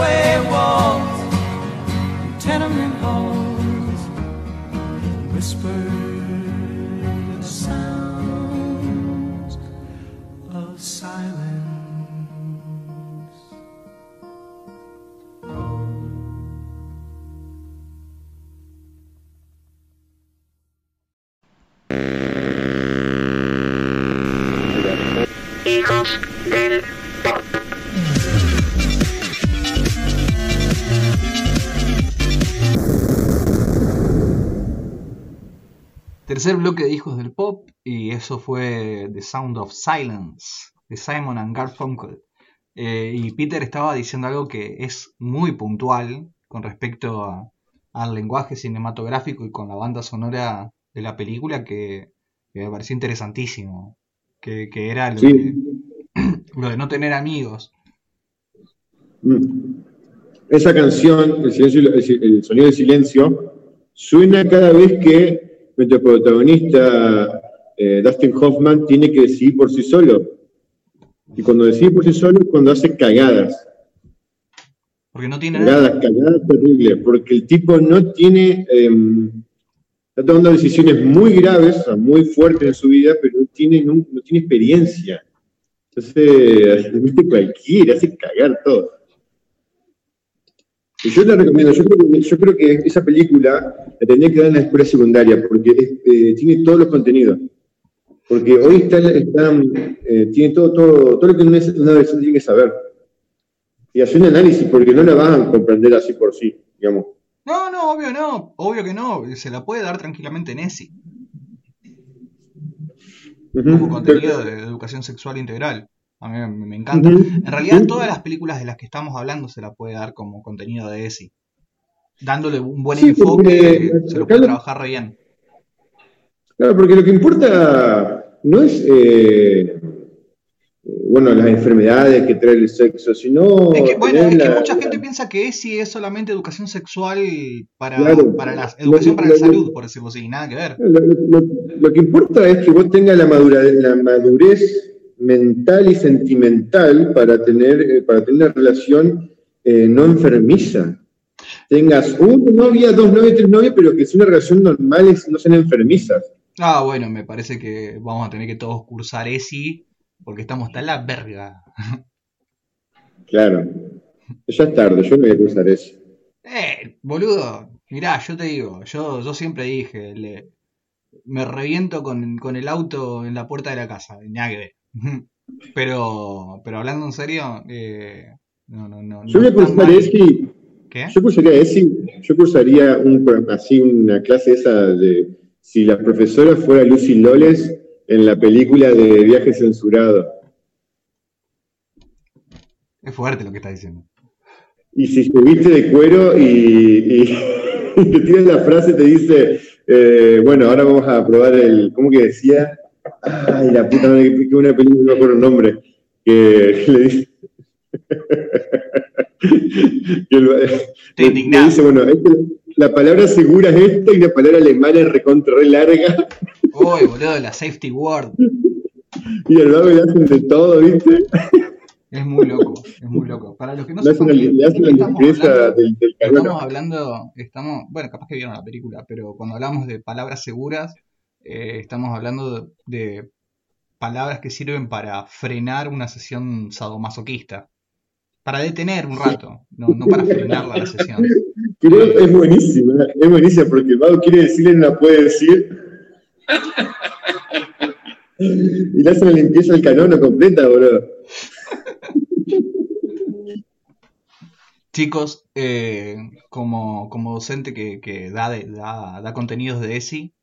the subway Tercer bloque de Hijos del Pop, y eso fue The Sound of Silence, de Simon and Garfunkel. Eh, y Peter estaba diciendo algo que es muy puntual con respecto a- al lenguaje cinematográfico y con la banda sonora de la película que, que me pareció interesantísimo. Que, que era lo, Sí. de, <clears throat> lo de no tener amigos. Mm. Esa canción, el, silencio, el, el sonido del silencio, suena cada vez que nuestro protagonista eh, Dustin Hoffman tiene que decidir por sí solo. Y cuando decide por sí solo es cuando hace cagadas. Porque no tiene nada. Cagadas, cagadas terribles. Porque el tipo no tiene. eh, está tomando decisiones muy graves, o sea, muy fuertes en su vida, pero no tiene, no, no tiene experiencia. Entonces, <laughs> cualquiera, hace cagar todo. Y yo la recomiendo, yo creo, que, yo creo que esa película la tendría que dar en la escuela secundaria, porque es- eh, tiene todos los contenidos. Porque hoy está, está, eh, tiene todo, todo, todo lo que una adolescente tiene que saber. Y hacer un análisis, porque no la van a comprender así por sí, digamos. No, no, obvio no, obvio que no, se la puede dar tranquilamente como Ujú. contenido de educación sexual integral. A mí me, encanta. En realidad, todas las películas de las que estamos hablando se la puede dar como contenido de ESI. Dándole un buen Sí, enfoque, se lo puede trabajar re bien. Claro, porque lo que importa no es, eh, eh, bueno, las enfermedades que trae el sexo, sino... Es que, bueno, es que mucha la- gente piensa que ESI es solamente educación sexual para, Claro. para la educación para la salud, por decirlo así, nada que ver. Lo, lo- lo que importa es que vos tengas la, madura, la madurez mental y sentimental para tener, eh, para tener una relación eh, no enfermiza. Tengas una novia, dos novias, tres novias, pero que es una relación normal y no sean enfermizas. Ah, bueno, me parece que vamos a tener que todos cursar ESI porque estamos hasta la verga. Claro. Ya es tarde, yo no voy a cruzar eso. Eh, boludo, Mirá, yo te digo, yo, yo siempre dije, le- me reviento con, con el auto en la puerta de la casa, nada que ver. Pero, pero hablando en serio, eh, no, no, no. Yo voy a está cursar mal. ESI, ¿Qué? yo cursaría ESI, yo cursaría un, así una clase esa de si la profesora fuera Lucy Loles en la película de Viaje Censurado. Es fuerte lo que estás diciendo. Y si se viste de cuero y, y- <laughs> y te tira la frase, te dice, eh, bueno, ahora vamos a probar el, ¿cómo que decía? Ay, la puta madre, que una película, no me acuerdo el nombre, que le dice... que el- Estoy le- indignado. le dice, bueno, este- la palabra segura es esta y la palabra alemana es recontra re larga Uy, boludo, la safety word. y al lado le hacen de todo, ¿viste? Es muy loco, es muy loco. Para los que no sepan estamos hablando, estamos, bueno, capaz que vieron la película, pero cuando hablamos de palabras seguras, eh, estamos hablando de, de palabras que sirven para frenar una sesión sadomasoquista. Para detener un rato, no, no para frenar la sesión. Creo que es buenísima, es buenísima porque el quiere decirle y no la puede decir. <laughs> Y le hacen la limpieza del canono completa, boludo. Chicos, eh, como, como docente que, que da, de- da, da contenidos de ESI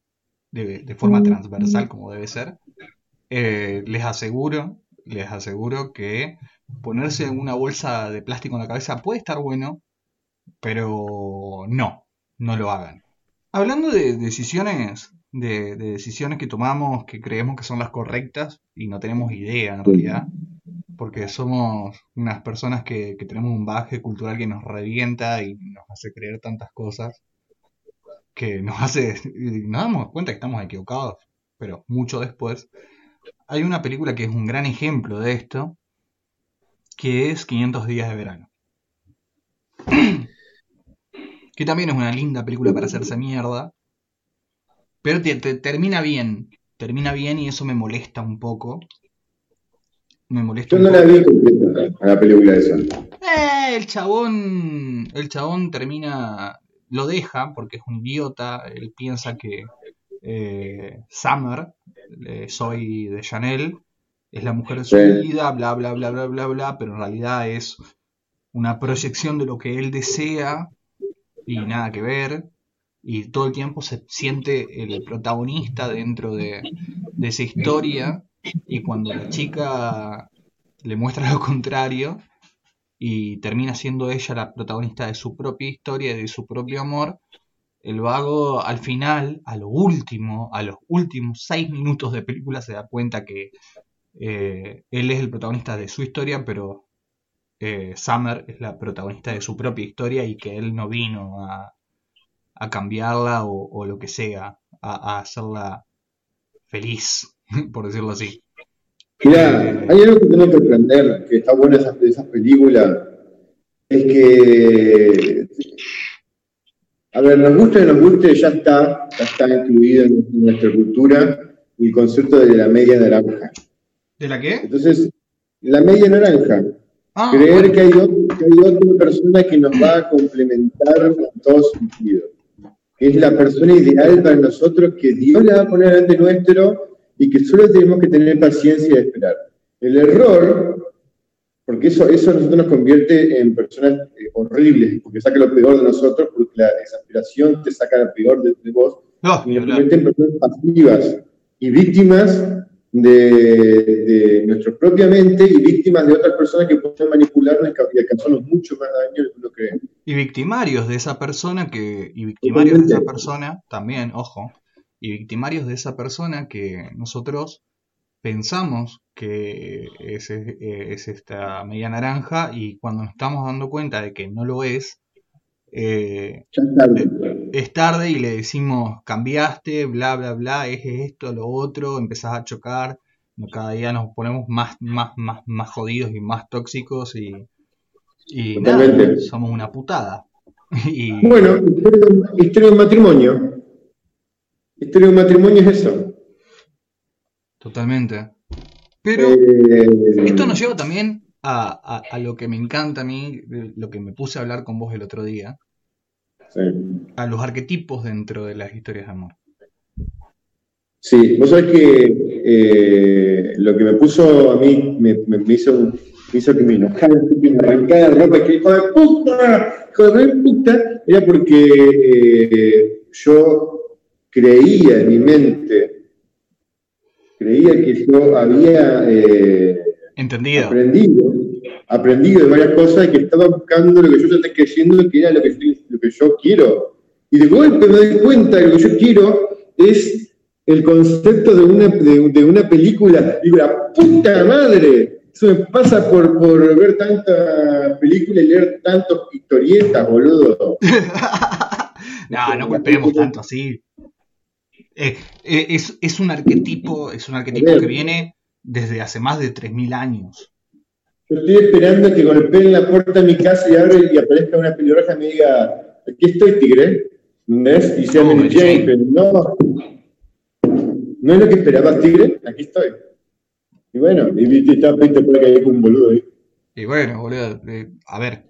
de, de forma transversal como debe ser, eh, les aseguro, les aseguro que ponerse una bolsa de plástico en la cabeza puede estar bueno, pero no, no lo hagan. Hablando de decisiones, de, de decisiones que tomamos que creemos que son las correctas y no tenemos idea en realidad, porque somos unas personas que, que tenemos un bagaje cultural que nos revienta y nos hace creer tantas cosas que <laughs> nos hace nos damos cuenta que estamos equivocados, pero mucho después. Hay una película que es un gran ejemplo de esto, que es 500 días de verano. <clears throat> que también es una linda película para hacerse mierda, pero te- te- termina bien, termina bien y eso me molesta un poco. Me molesta Yo no la vi completa a la película esa. Eh, el chabón, el chabón termina, lo deja porque es un idiota, él piensa que eh, Summer, eh, Zoe de Chanel, es la mujer de su vida, bla, bla, bla, bla, bla, bla, pero en realidad es una proyección de lo que él desea y nada que ver, y todo el tiempo se siente el protagonista dentro de, de esa historia, y cuando la chica le muestra lo contrario, y termina siendo ella la protagonista de su propia historia y de su propio amor, el vago al final, a lo último, a los últimos seis minutos de película se da cuenta que eh, él es el protagonista de su historia, pero eh, Summer es la protagonista de su propia historia y que él no vino a, a cambiarla o, lo que sea, a, a hacerla feliz, <laughs> por decirlo así. Mirá, hay algo que tengo que aprender, que está bueno de esas, esas películas, es que, a ver, nos guste o no nos guste, ya está, ya está incluido en nuestra cultura el concepto de la media naranja. ¿De la qué? Entonces, la media naranja, Ah, creer bueno. que hay, ot- que hay otra persona que nos va a complementar en todo sentido, que es la persona ideal para nosotros, que Dios la va a poner delante nuestro y que solo tenemos que tener paciencia y esperar. El error, porque eso, eso a nosotros nos convierte en personas eh, horribles, porque saca lo peor de nosotros, porque la desesperación te saca lo peor de, de vos, No, y nos convierte en personas pasivas y víctimas de, de nuestra propia mente y víctimas de otras personas que pueden manipularnos y ca- y alcanzarnos mucho más daño de lo que. Y victimarios de esa persona que. Y victimarios de esa persona, también, ojo. Y victimarios de esa persona que nosotros pensamos que es, eh, es esta media naranja y cuando nos estamos dando cuenta de que no lo es, eh, es tarde. es tarde y le decimos cambiaste, bla, bla, bla, es esto, lo otro, empezás a chocar, cada día nos ponemos más, más, más, más jodidos y más tóxicos y, y nada, somos una putada. <laughs> Y Bueno, historia de, matrimonio. Historia de un matrimonio es eso. totalmente. Pero Eh, esto nos lleva también a, a- a lo que me encanta a mí, lo que me puse a hablar con vos el otro día, Sí. a los arquetipos dentro de las historias de amor. Sí, vos sabés que eh, lo que me puso a mí, me, me- me hizo, me hizo que me enojara, que me arrancara la ropa, que hijo de puta, hijo de puta, era porque eh, yo creía en mi mente, creía que yo había eh, Entendido. aprendido, aprendido de varias cosas y que estaba buscando lo que yo estoy creyendo que era lo que, yo- lo que yo quiero. Y de golpe me doy cuenta que lo que yo quiero es el concepto de una, de, de una película. Digo, la puta madre. Eso me pasa por, por ver tanta película y leer tantos historietas, boludo. <laughs> no, no golpeemos tanto así. Eh, eh, es, es un arquetipo, es un arquetipo que viene desde hace más de 3.000 años. Yo estoy esperando que golpeen la puerta de mi casa y abra y aparezca una pelirroja y me diga, aquí estoy, tigre. ¿Ves? Y sea Oh, Mary. Jane, pero no. No es lo que esperabas, tigre. Aquí estoy. Y bueno, y viste, está viste por ahí con un boludo ahí. Y bueno, boludo, eh, a ver,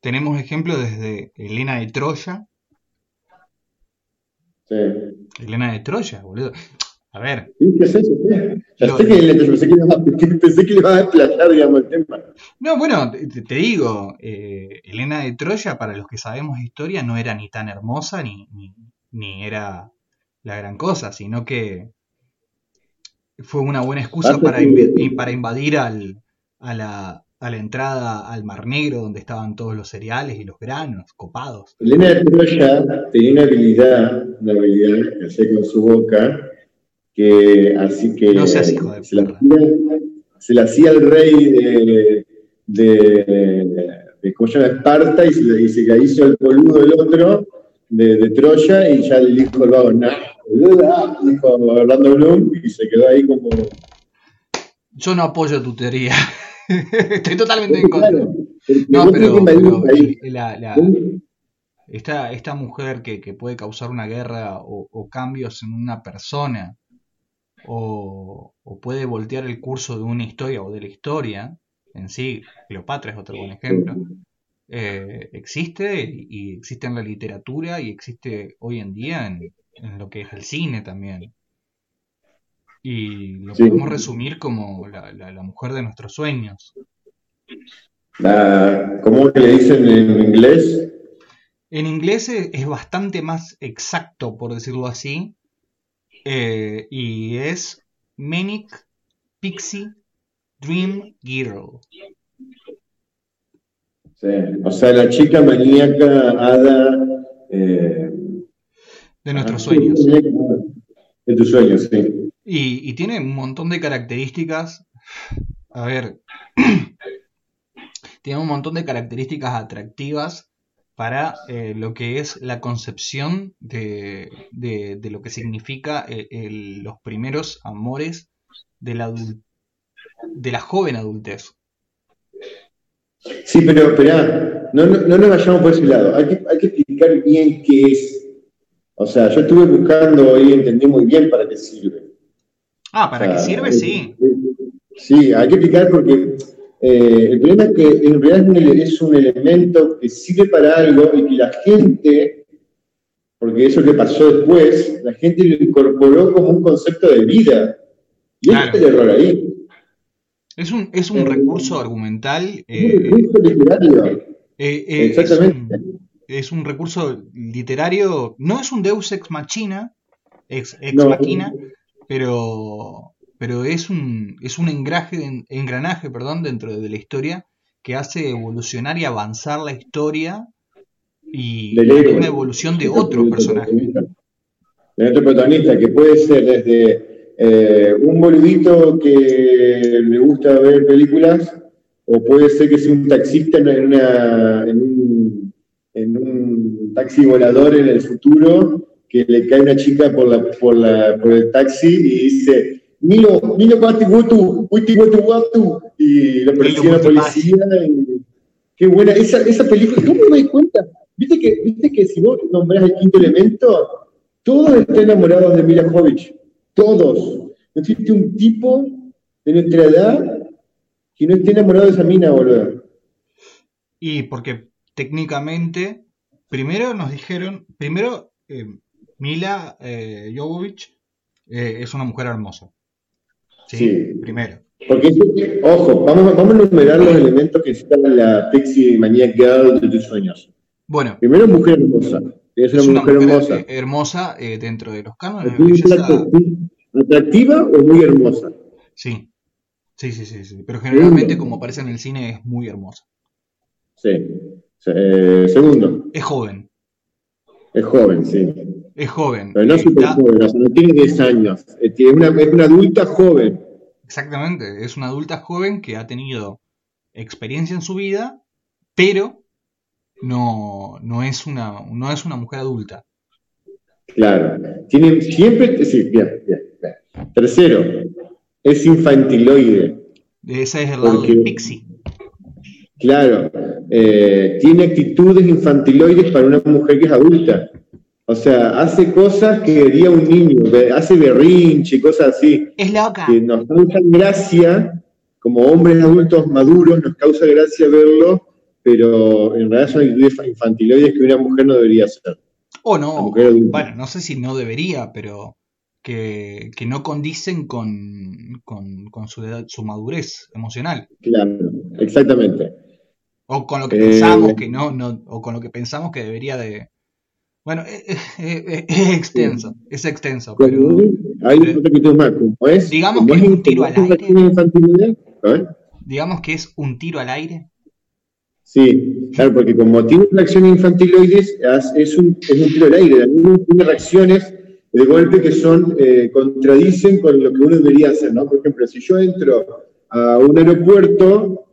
tenemos ejemplos desde Elena de Troya. Sí. Elena de Troya, boludo. A ver. Ya Lo- sé que pensé que le ibas a- <laughs> pensé que le ibas a desplayar, digamos, el tema. no, bueno, te, te digo, eh, Elena de Troya, para los que sabemos historia, no era ni tan hermosa ni, ni, ni era la gran cosa, sino que fue una buena excusa para, inv- para invadir al, a, la, a la entrada al Mar Negro, donde estaban todos los cereales y los granos copados. Elena de Troya tenía una habilidad, una habilidad que hacía con su boca, que así que No seas hijo de se, la se la hacía al rey de, de, de ¿cómo se llama? Esparta y se, y se la hizo el boludo el otro de, de Troya y ya le dijo el vago, nah, boluda, dijo Orlando Bloom y se quedó ahí como... Yo no apoyo tu teoría. Estoy totalmente en contra. Claro, No, pero, pero la, la- esta, esta mujer que, que puede causar una guerra o, o cambios en una persona o, o puede voltear el curso de una historia o de la historia en sí, Cleopatra es otro buen ejemplo, eh, existe y, y existe en la literatura y existe hoy en día en, en lo que es el cine también. Y lo Sí. podemos resumir como la, la- la mujer de nuestros sueños. La, ¿Cómo le dicen en inglés? En inglés es bastante más exacto, por decirlo así, eh, y es Manic Pixie Dream Girl. Sí, o sea, la chica maníaca, hada. Eh, de nuestros ah, sueños. De tus sueños, sí. Y, tiene un montón de características. A ver, <clears throat> tiene un montón de características atractivas para eh, lo que es la concepción de, de- lo que significa eh, los primeros amores de la, de la joven adultez. Sí, pero esperá, no, no, no nos vayamos por ese lado. Hay que, hay que explicar bien qué es. O sea, yo estuve buscando y entendí muy bien para qué sirve. Ah, ¿para O qué sea, sirve? eh, Sí. Sí, hay que explicar porque eh, el problema es que en realidad es un, elemento que sirve para algo y que la gente, porque eso que pasó después, la gente lo incorporó como un concepto de vida. Y Claro. este es el error ahí. Es un, es un Eh, recurso argumental. Es un eh, recurso literario. eh, eh, es, Exactamente. un, es un recurso literario. No es un Deus ex machina, ex, ex No. machina, pero, pero es un, es un engraje, engranaje perdón, dentro de la historia que hace evolucionar y avanzar la historia y misma evolución de otro personaje. De otro protagonista, que puede ser desde eh, un boludito que le gusta ver películas, o puede ser que sea un taxista en, una, en, un, en un taxi volador en el futuro, que le cae una chica por, la, por, la, por el taxi y dice, Milo, Milo Guati Guatu, Guti Guatu Guatu", y lo persigue la policía. y- Qué buena, esa, esa película, ¿cómo me doy cuenta? ¿Viste que, ¿Viste que si vos nombrás el quinto elemento, todos están enamorados de Mila Jovovich. Todos. No existe un tipo de nuestra edad que no esté enamorado de esa mina, boludo. Y porque técnicamente primero nos dijeron, primero eh, Mila eh, Jovovich eh, es una mujer hermosa. Sí, Sí. primero. Porque, ojo, vamos, vamos a enumerar los elementos que está la Pixie Maniac Girl de tus sueños. Bueno, Primero, mujer hermosa. Es una, es una mujer, mujer hermosa. eh, hermosa eh, dentro de los cánones de ¿Tiene que ser belleza. atracti- ¿Atractiva o muy hermosa? Sí. Sí, sí, sí, sí. Pero generalmente, como aparece en el cine, es muy hermosa. Sí. Eh, segundo, Es joven. es joven, sí. Es joven. Pero no eh, súper joven, o sea, no tiene 10 años. Eh, una, es una adulta joven. Exactamente, es una adulta joven que ha tenido experiencia en su vida, pero no, no, es, una, no es una mujer adulta. Claro. Tiene siempre. Sí, bien, bien, bien. Tercero, es infantiloide. Ese es el lado Porque- de Pixie. Claro. eh, tiene actitudes infantiloides para una mujer que es adulta. O sea, hace cosas que haría un niño, hace berrinche, cosas así. Es loca. que nos causan gracia, como hombres adultos maduros, nos causa gracia verlo, pero en realidad son actitudes infantiloides que una mujer no debería hacer. O La no, bueno, no sé si no debería, pero que, que no condicen con, con, con su, edad- su madurez emocional. Claro, exactamente. O con lo que Eh, pensamos que no, no, o con lo que pensamos que debería de. Bueno, es, es- es- es extenso, es extenso, pero hay otra actitud más, como es, Digamos como que es un tiro al una aire. ¿eh? digamos que es un tiro al aire. Sí, claro, porque como tiene reacciones infantiloides, es un, es un tiro al aire, tiene reacciones de golpe que son, eh, contradicen con lo que uno debería hacer, ¿no? Por ejemplo, si yo entro a un aeropuerto,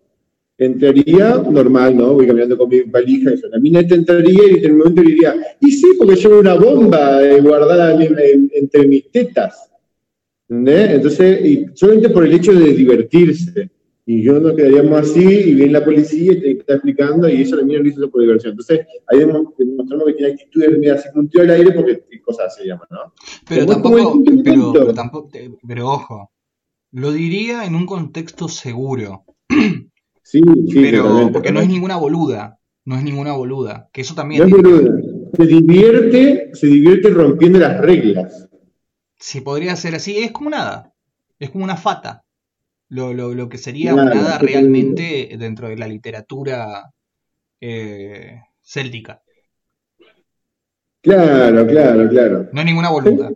entraría normal, ¿no? Voy caminando con mi valija, eso. La mina esta entraría y en un momento diría, y sí, porque llevo una bomba eh, guardada en- en- entre mis tetas. ¿Entendés? Entonces, y solamente por el hecho de divertirse. Y yo nos quedaríamos así, y viene la policía y te está explicando, y eso la mina lo hizo por diversión. Entonces, ahí demo- demostramos que tiene actitudes como un tiro al aire, porque qué cosas se llaman, ¿no? Pero Como tampoco, el pero, pero tampoco, te- pero ojo, lo diría en un contexto seguro, <clears throat> Sí, sí, pero totalmente, porque no es ninguna boluda, no es ninguna boluda, que eso también No es boluda. Se divierte, se divierte rompiendo las reglas. si podría ser así, es como nada, es como una fata, lo, lo, lo que sería totalmente. realmente dentro de la literatura eh, céltica, Claro, claro, claro. no es ninguna boluda.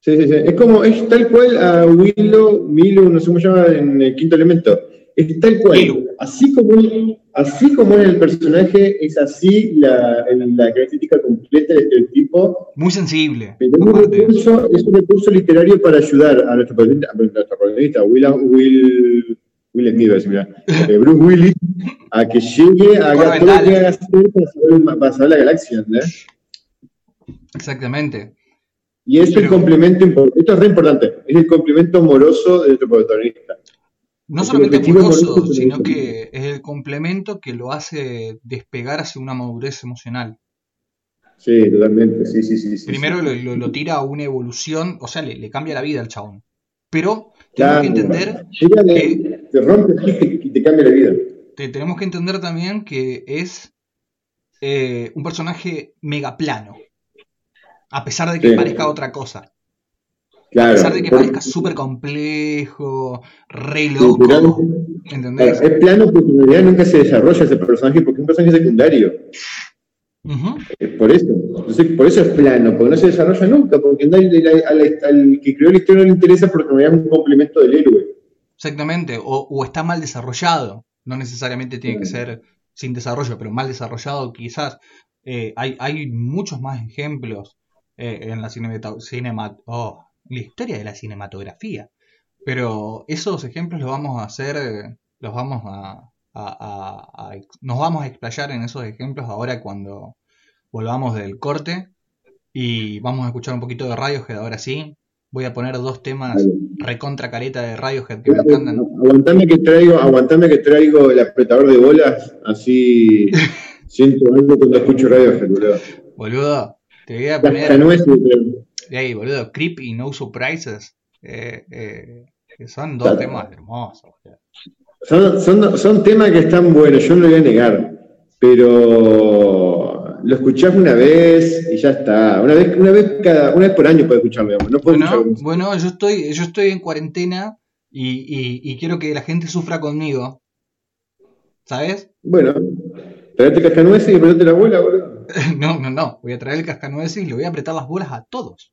Sí, sí, sí. Es como, es tal cual a Willow, Milo, no sé cómo se llama en el quinto elemento. Es tal cual. Así como, así como es el personaje, es así la, la característica completa del tipo. Muy sensible. Es un, recurso, es un recurso literario para ayudar a nuestro protagonista, Will, Will, Will Smith, eh, Bruce Willis, a que llegue a haga todo lo que haga hacer para saber la galaxia, ¿entendés? Exactamente. Y es el complemento esto es re importante, es el complemento amoroso de nuestro protagonista. No solamente que sino que es el complemento que lo hace despegar hacia una madurez emocional. Sí, totalmente, sí, sí, sí. Primero sí. lo, lo- tira a una evolución, o sea, le, le cambia la vida al chabón. Pero tenemos que entender, de- te rompe que- y te cambia la vida. te- tenemos que entender también que es eh, un personaje mega plano. A pesar de que Sí. parezca otra cosa. A Claro. pesar de que parezca súper complejo, re loco. Es plano porque en realidad nunca se desarrolla ese personaje porque es un personaje secundario. Es por eso. Entonces, por eso es plano, porque no se desarrolla nunca, porque nadie- al, que creó la historia no le interesa porque realidad es un complemento del héroe. Exactamente, o, o está mal desarrollado, no necesariamente tiene que ser sin desarrollo, pero mal desarrollado quizás. Eh, hay, hay muchos más ejemplos eh, en la cinemata- cinema- oh, la historia de la cinematografía, pero esos ejemplos los vamos a hacer, los vamos a, a- a- a ex- nos vamos a explayar en esos ejemplos ahora cuando volvamos del corte y vamos a escuchar un poquito de Radiohead ahora sí. Voy a poner dos temas recontra careta de Radiohead que me encantan. Aguantame que traigo, aguantame que traigo el apretador de bolas, así <laughs> siento algo cuando escucho radio, boludo. Boludo, te voy a Hasta poner. nueces, pero- Ey, boludo, Creep y No Surprises. eh, eh, que son dos Claro. temas hermosos. Son, son, son temas que están buenos, yo no lo voy a negar. pero lo escuchás una vez y ya está. Una vez, una vez cada, una vez por año puedes escucharlo, digamos. No Bueno, escucharlo. bueno, yo estoy, yo estoy en cuarentena y, y- y quiero que la gente sufra conmigo. ¿Sabes? Bueno, traete cascanueces y apretate la abuela, boludo. <laughs> No, no, no. Voy a traer el cascanueces y le voy a apretar las bolas a todos.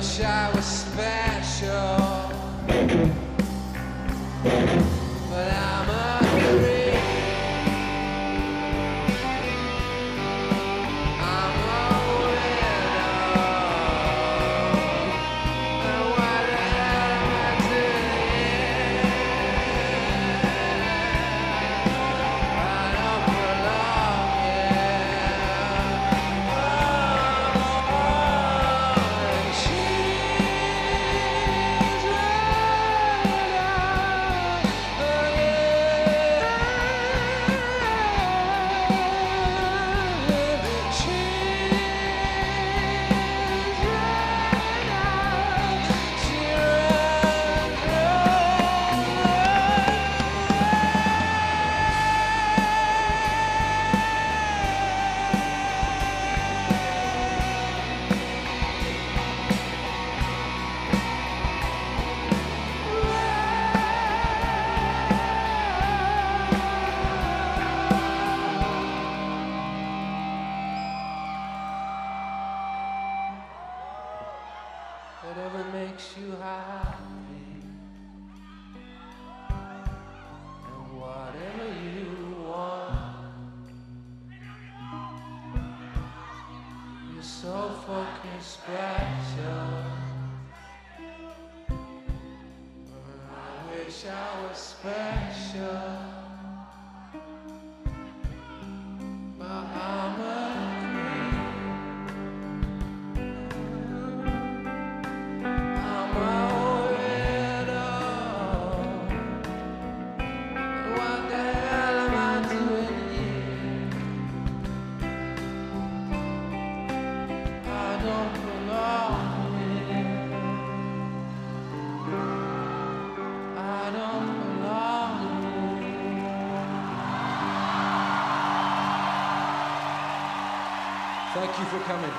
wish I was special. For coming.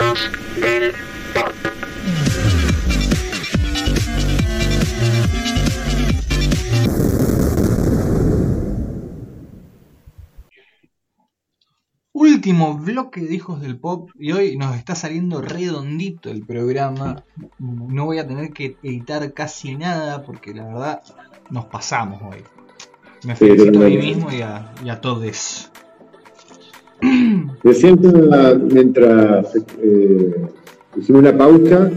Eagles del Pop. último bloque de Hijos del Pop y hoy nos está saliendo redondito el programa. No voy a tener que editar casi nada porque la verdad nos pasamos hoy. Me Sí, felicito a mí mismo y a, y a todos. Recién mientras eh, hicimos una pausa,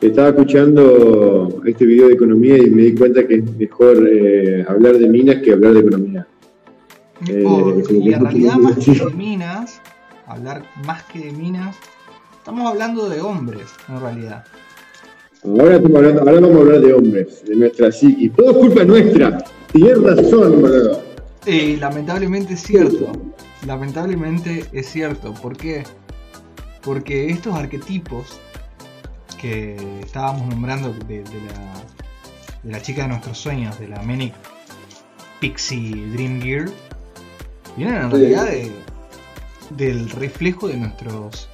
estaba escuchando este video de economía y me di cuenta que es mejor eh, hablar de minas que hablar de economía. Eh, Oh, y en realidad más que de minas, hablar más que de minas, estamos hablando de hombres en realidad. Ahora, estamos hablando, ahora vamos a hablar de hombres, de nuestra psiqui. Todo es culpa nuestra. Tienes razón, boludo. Y lamentablemente es cierto. Lamentablemente es cierto. ¿Por qué? Porque estos arquetipos que estábamos nombrando de, de la, de la chica de nuestros sueños, de la Manic Pixie Dream Girl, vienen en realidad de- del reflejo de nuestros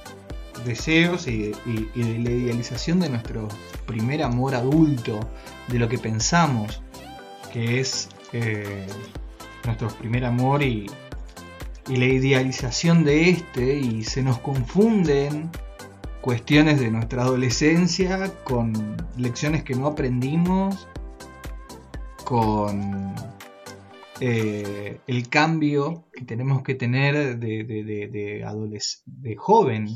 deseos y, y- y de la idealización de nuestro primer amor adulto, de lo que pensamos que es eh, nuestro primer amor y, y la idealización de este y se nos confunden cuestiones de nuestra adolescencia con lecciones que no aprendimos, con eh, el cambio que tenemos que tener de, de, de, de joven,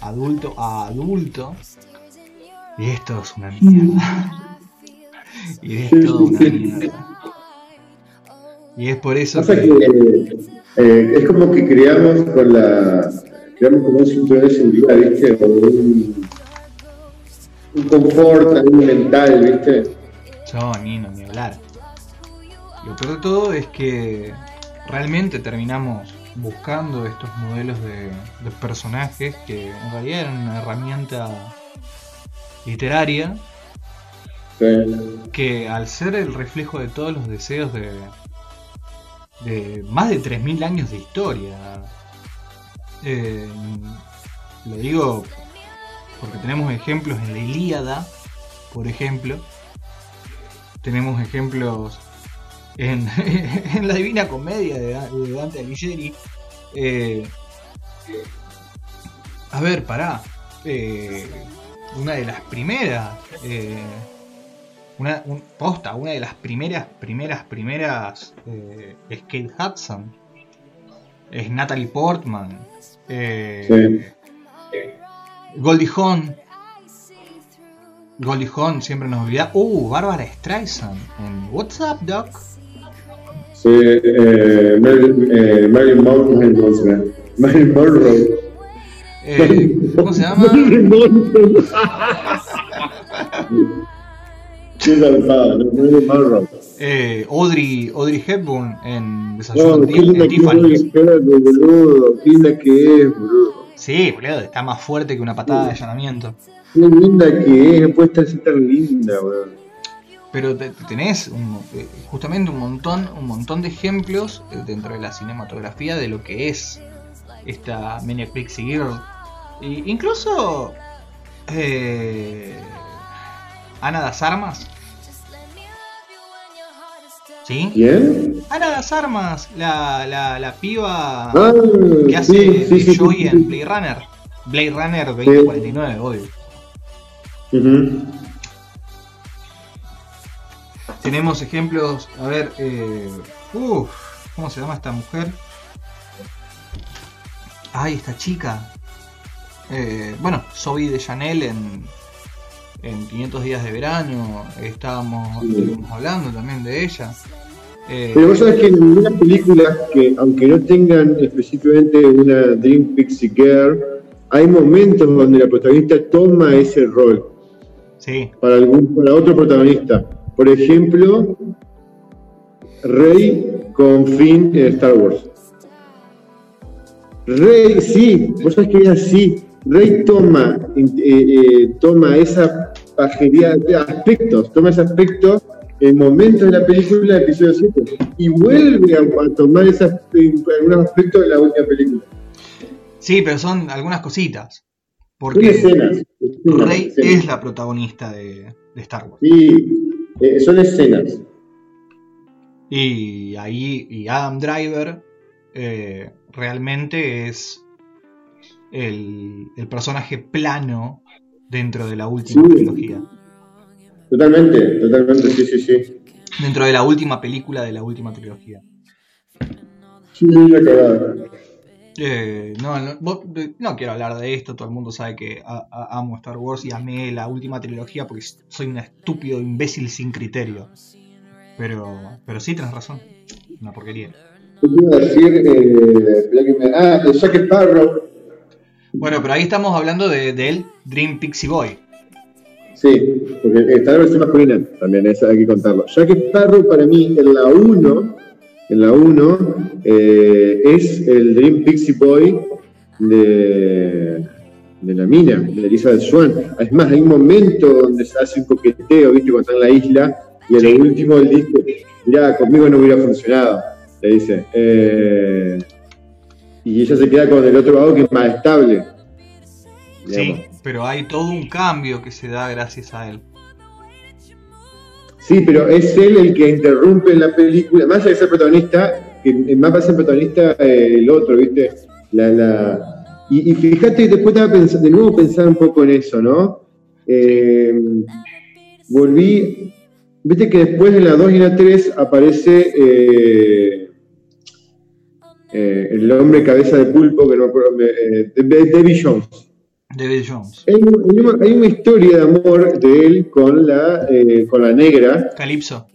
adulto a adulto. Y esto es una mierda. Y es todo una mierda. Y es por eso que... eh, es como que creamos con la. creamos como un cinturón de seguridad, ¿viste? O un, un confort también mental, ¿viste? Yo ni no ni hablar. Lo peor de todo es que realmente terminamos buscando estos modelos de, de personajes que en realidad eran una herramienta literaria Sí. que al ser el reflejo de todos los deseos de, de más de 3.000 años de historia, eh, lo digo porque tenemos ejemplos en la Ilíada, por ejemplo, tenemos ejemplos en, <laughs> en la Divina Comedia de, Da- de Dante Alighieri. eh, a ver, pará. eh, una de las primeras. Una un- posta, una de las primeras, primeras, primeras eh, es Kate Hudson. Es Natalie Portman. eh, Goldie Hawn. Goldie Hawn siempre nos olvida. Uh, Bárbara Streisand en What's Up Doc. Sí, eh, Marilyn, eh, Monroe. Marilyn Monroe. Eh, ¿Cómo se llama? <laughs> <laughs> Eh, Audrey, Audrey Hepburn en No, Desayuno qué en linda boludo. Qué linda que es, boludo. Sí, boludo, está más fuerte que una patada de allanamiento. Qué linda que es, no puede estar así tan linda, boludo. Pero te- te tenés un- eh, justamente un montón, un montón de ejemplos eh, dentro de la cinematografía de lo que es esta Maniac Pixie Girl. Y incluso eh, Ana das Armas. ¿Sí? ¿Quién? Ana das Armas, la, la, la piba Ah, que hace sí, Joy sí, en. Blade Runner. Blade Runner 2049, obvio. Ujú. Tenemos ejemplos, a ver, eh, uf, ¿cómo se llama esta mujer? Ay, esta chica. Eh, bueno, Zoe de Chanel en, en 500 días de verano, estábamos, Sí. estuvimos hablando también de ella. Eh, Pero vos sabés que en algunas películas que, aunque no tengan específicamente una Dream Pixie Girl, hay momentos donde la protagonista toma ese rol sí, para algún para otro protagonista. Por ejemplo, Rey con Finn en Star Wars. Rey, sí, vos sabés que es así. Rey toma, eh, eh, toma esa pajería de aspectos, toma ese aspecto en momentos de la película episodio 7 y vuelve a, tomar algunos aspectos de la última película. sí, pero son algunas cositas. Porque escenas. escenas, Rey escenas. es la protagonista de, de Star Wars. Sí, eh, son escenas. Y ahí, y Adam Driver eh, realmente es el, el personaje plano dentro de la última Sí. trilogía. Totalmente, totalmente, sí, sí, sí. Dentro de la última película de la última trilogía. Sí, la cagada. Eh, no, no, vos- no quiero hablar de esto, todo el mundo sabe que a- a- amo Star Wars y amé la última trilogía porque soy un estúpido imbécil sin criterio. Pero, pero sí, tenés razón. Una porquería. ¿Qué te iba a decir? Eh, Ah, Jack Sparrow. Bueno, pero ahí estamos hablando de, del Dream Pixie Boy. Sí, porque está la versión masculina también, esa hay que contarlo. Jack Sparrow para mí en la 1, en la 1, eh, es el Dream Pixie Boy de, de la mina, de Elizabeth Swan. Es más, hay un momento donde se hace un coqueteo, ¿viste? Cuando está en la isla, y a lo último él dice, mirá, conmigo no hubiera funcionado, le dice. Eh, y ella se queda con el otro lado que es más estable. digamos. Sí, pero hay todo un cambio que se da gracias a él. Sí, pero es él el que interrumpe la película, más allá de ser protagonista, que más va a ser protagonista eh, el otro, ¿viste? La, la... Y, y fíjate, después estaba pensando, de nuevo pensar un poco en eso, ¿no? Eh, volví, viste que después en la 2 y la 3 aparece eh, eh, el hombre cabeza de pulpo, que no me acuerdo, eh, Debbie Jones. David Jones. Hay, una- hay una historia de amor de él con la, eh, con la negra, Calypso.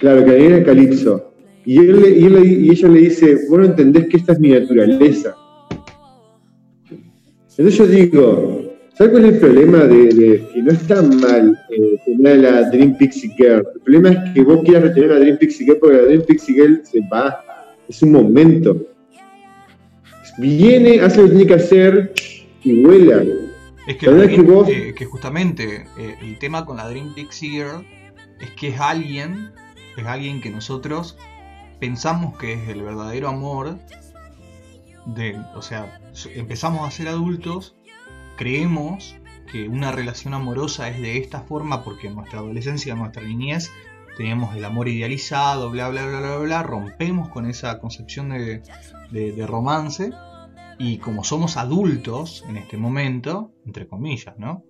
Claro, que era Calipso. Y, él, le- y, él y ella le dice, vos no entendés que esta es mi naturaleza. Entonces yo digo, ¿sabes cuál es el problema de, de que no está mal eh, tener a la Dream Pixie Girl? El problema es que vos quieras retener a la Dream Pixie Girl porque la Dream Pixie Girl se va. Es un momento. Viene, hace lo que tiene que hacer y vuela. Es que, que vos- eh, que justamente eh, el tema con la Dream Pixie Girl es que es alguien, es alguien que nosotros pensamos que es el verdadero amor de, o sea, empezamos a ser adultos, creemos que una relación amorosa es de esta forma porque en nuestra adolescencia, en nuestra niñez, teníamos el amor idealizado, bla, bla, bla, bla, bla, rompemos con esa concepción de, de- de romance y como somos adultos en este momento, entre comillas, ¿no?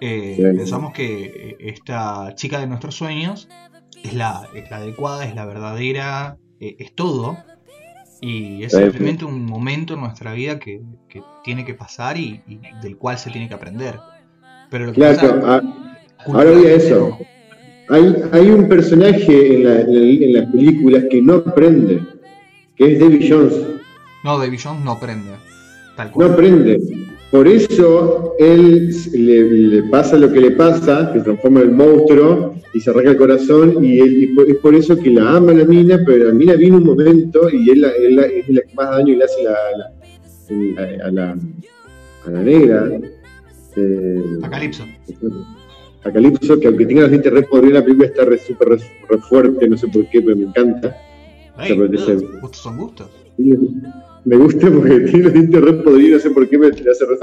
Eh, pensamos que eh, esta chica de nuestros sueños es la, es la adecuada, es la verdadera, eh, es todo. Y es simplemente un momento en nuestra vida que, que tiene que pasar y, y del cual se tiene que aprender. Pero lo que Claro, pasa, ah, ahora voy a eso. Hay, hay un personaje en, la- en la- en las películas que no aprende, que es Debbie Jones. No, David Jones no aprende. Tal No cual. aprende. Por eso él le, le pasa lo que le pasa, que se transforma en monstruo y se arranca el corazón. Y, él- y por- es por eso que la ama la mina, pero la mina viene un momento y él, es la que más daño le hace la- la- la- a, la, a la negra. eh, A Calypso. A Calypso, que aunque tenga los dientes re la película está re, súper re, re fuerte, no sé por qué, pero me encanta. Gustos son gustos. Me gusta porque <laughs> tiene los dientes re podridos, no sé por qué me hace re.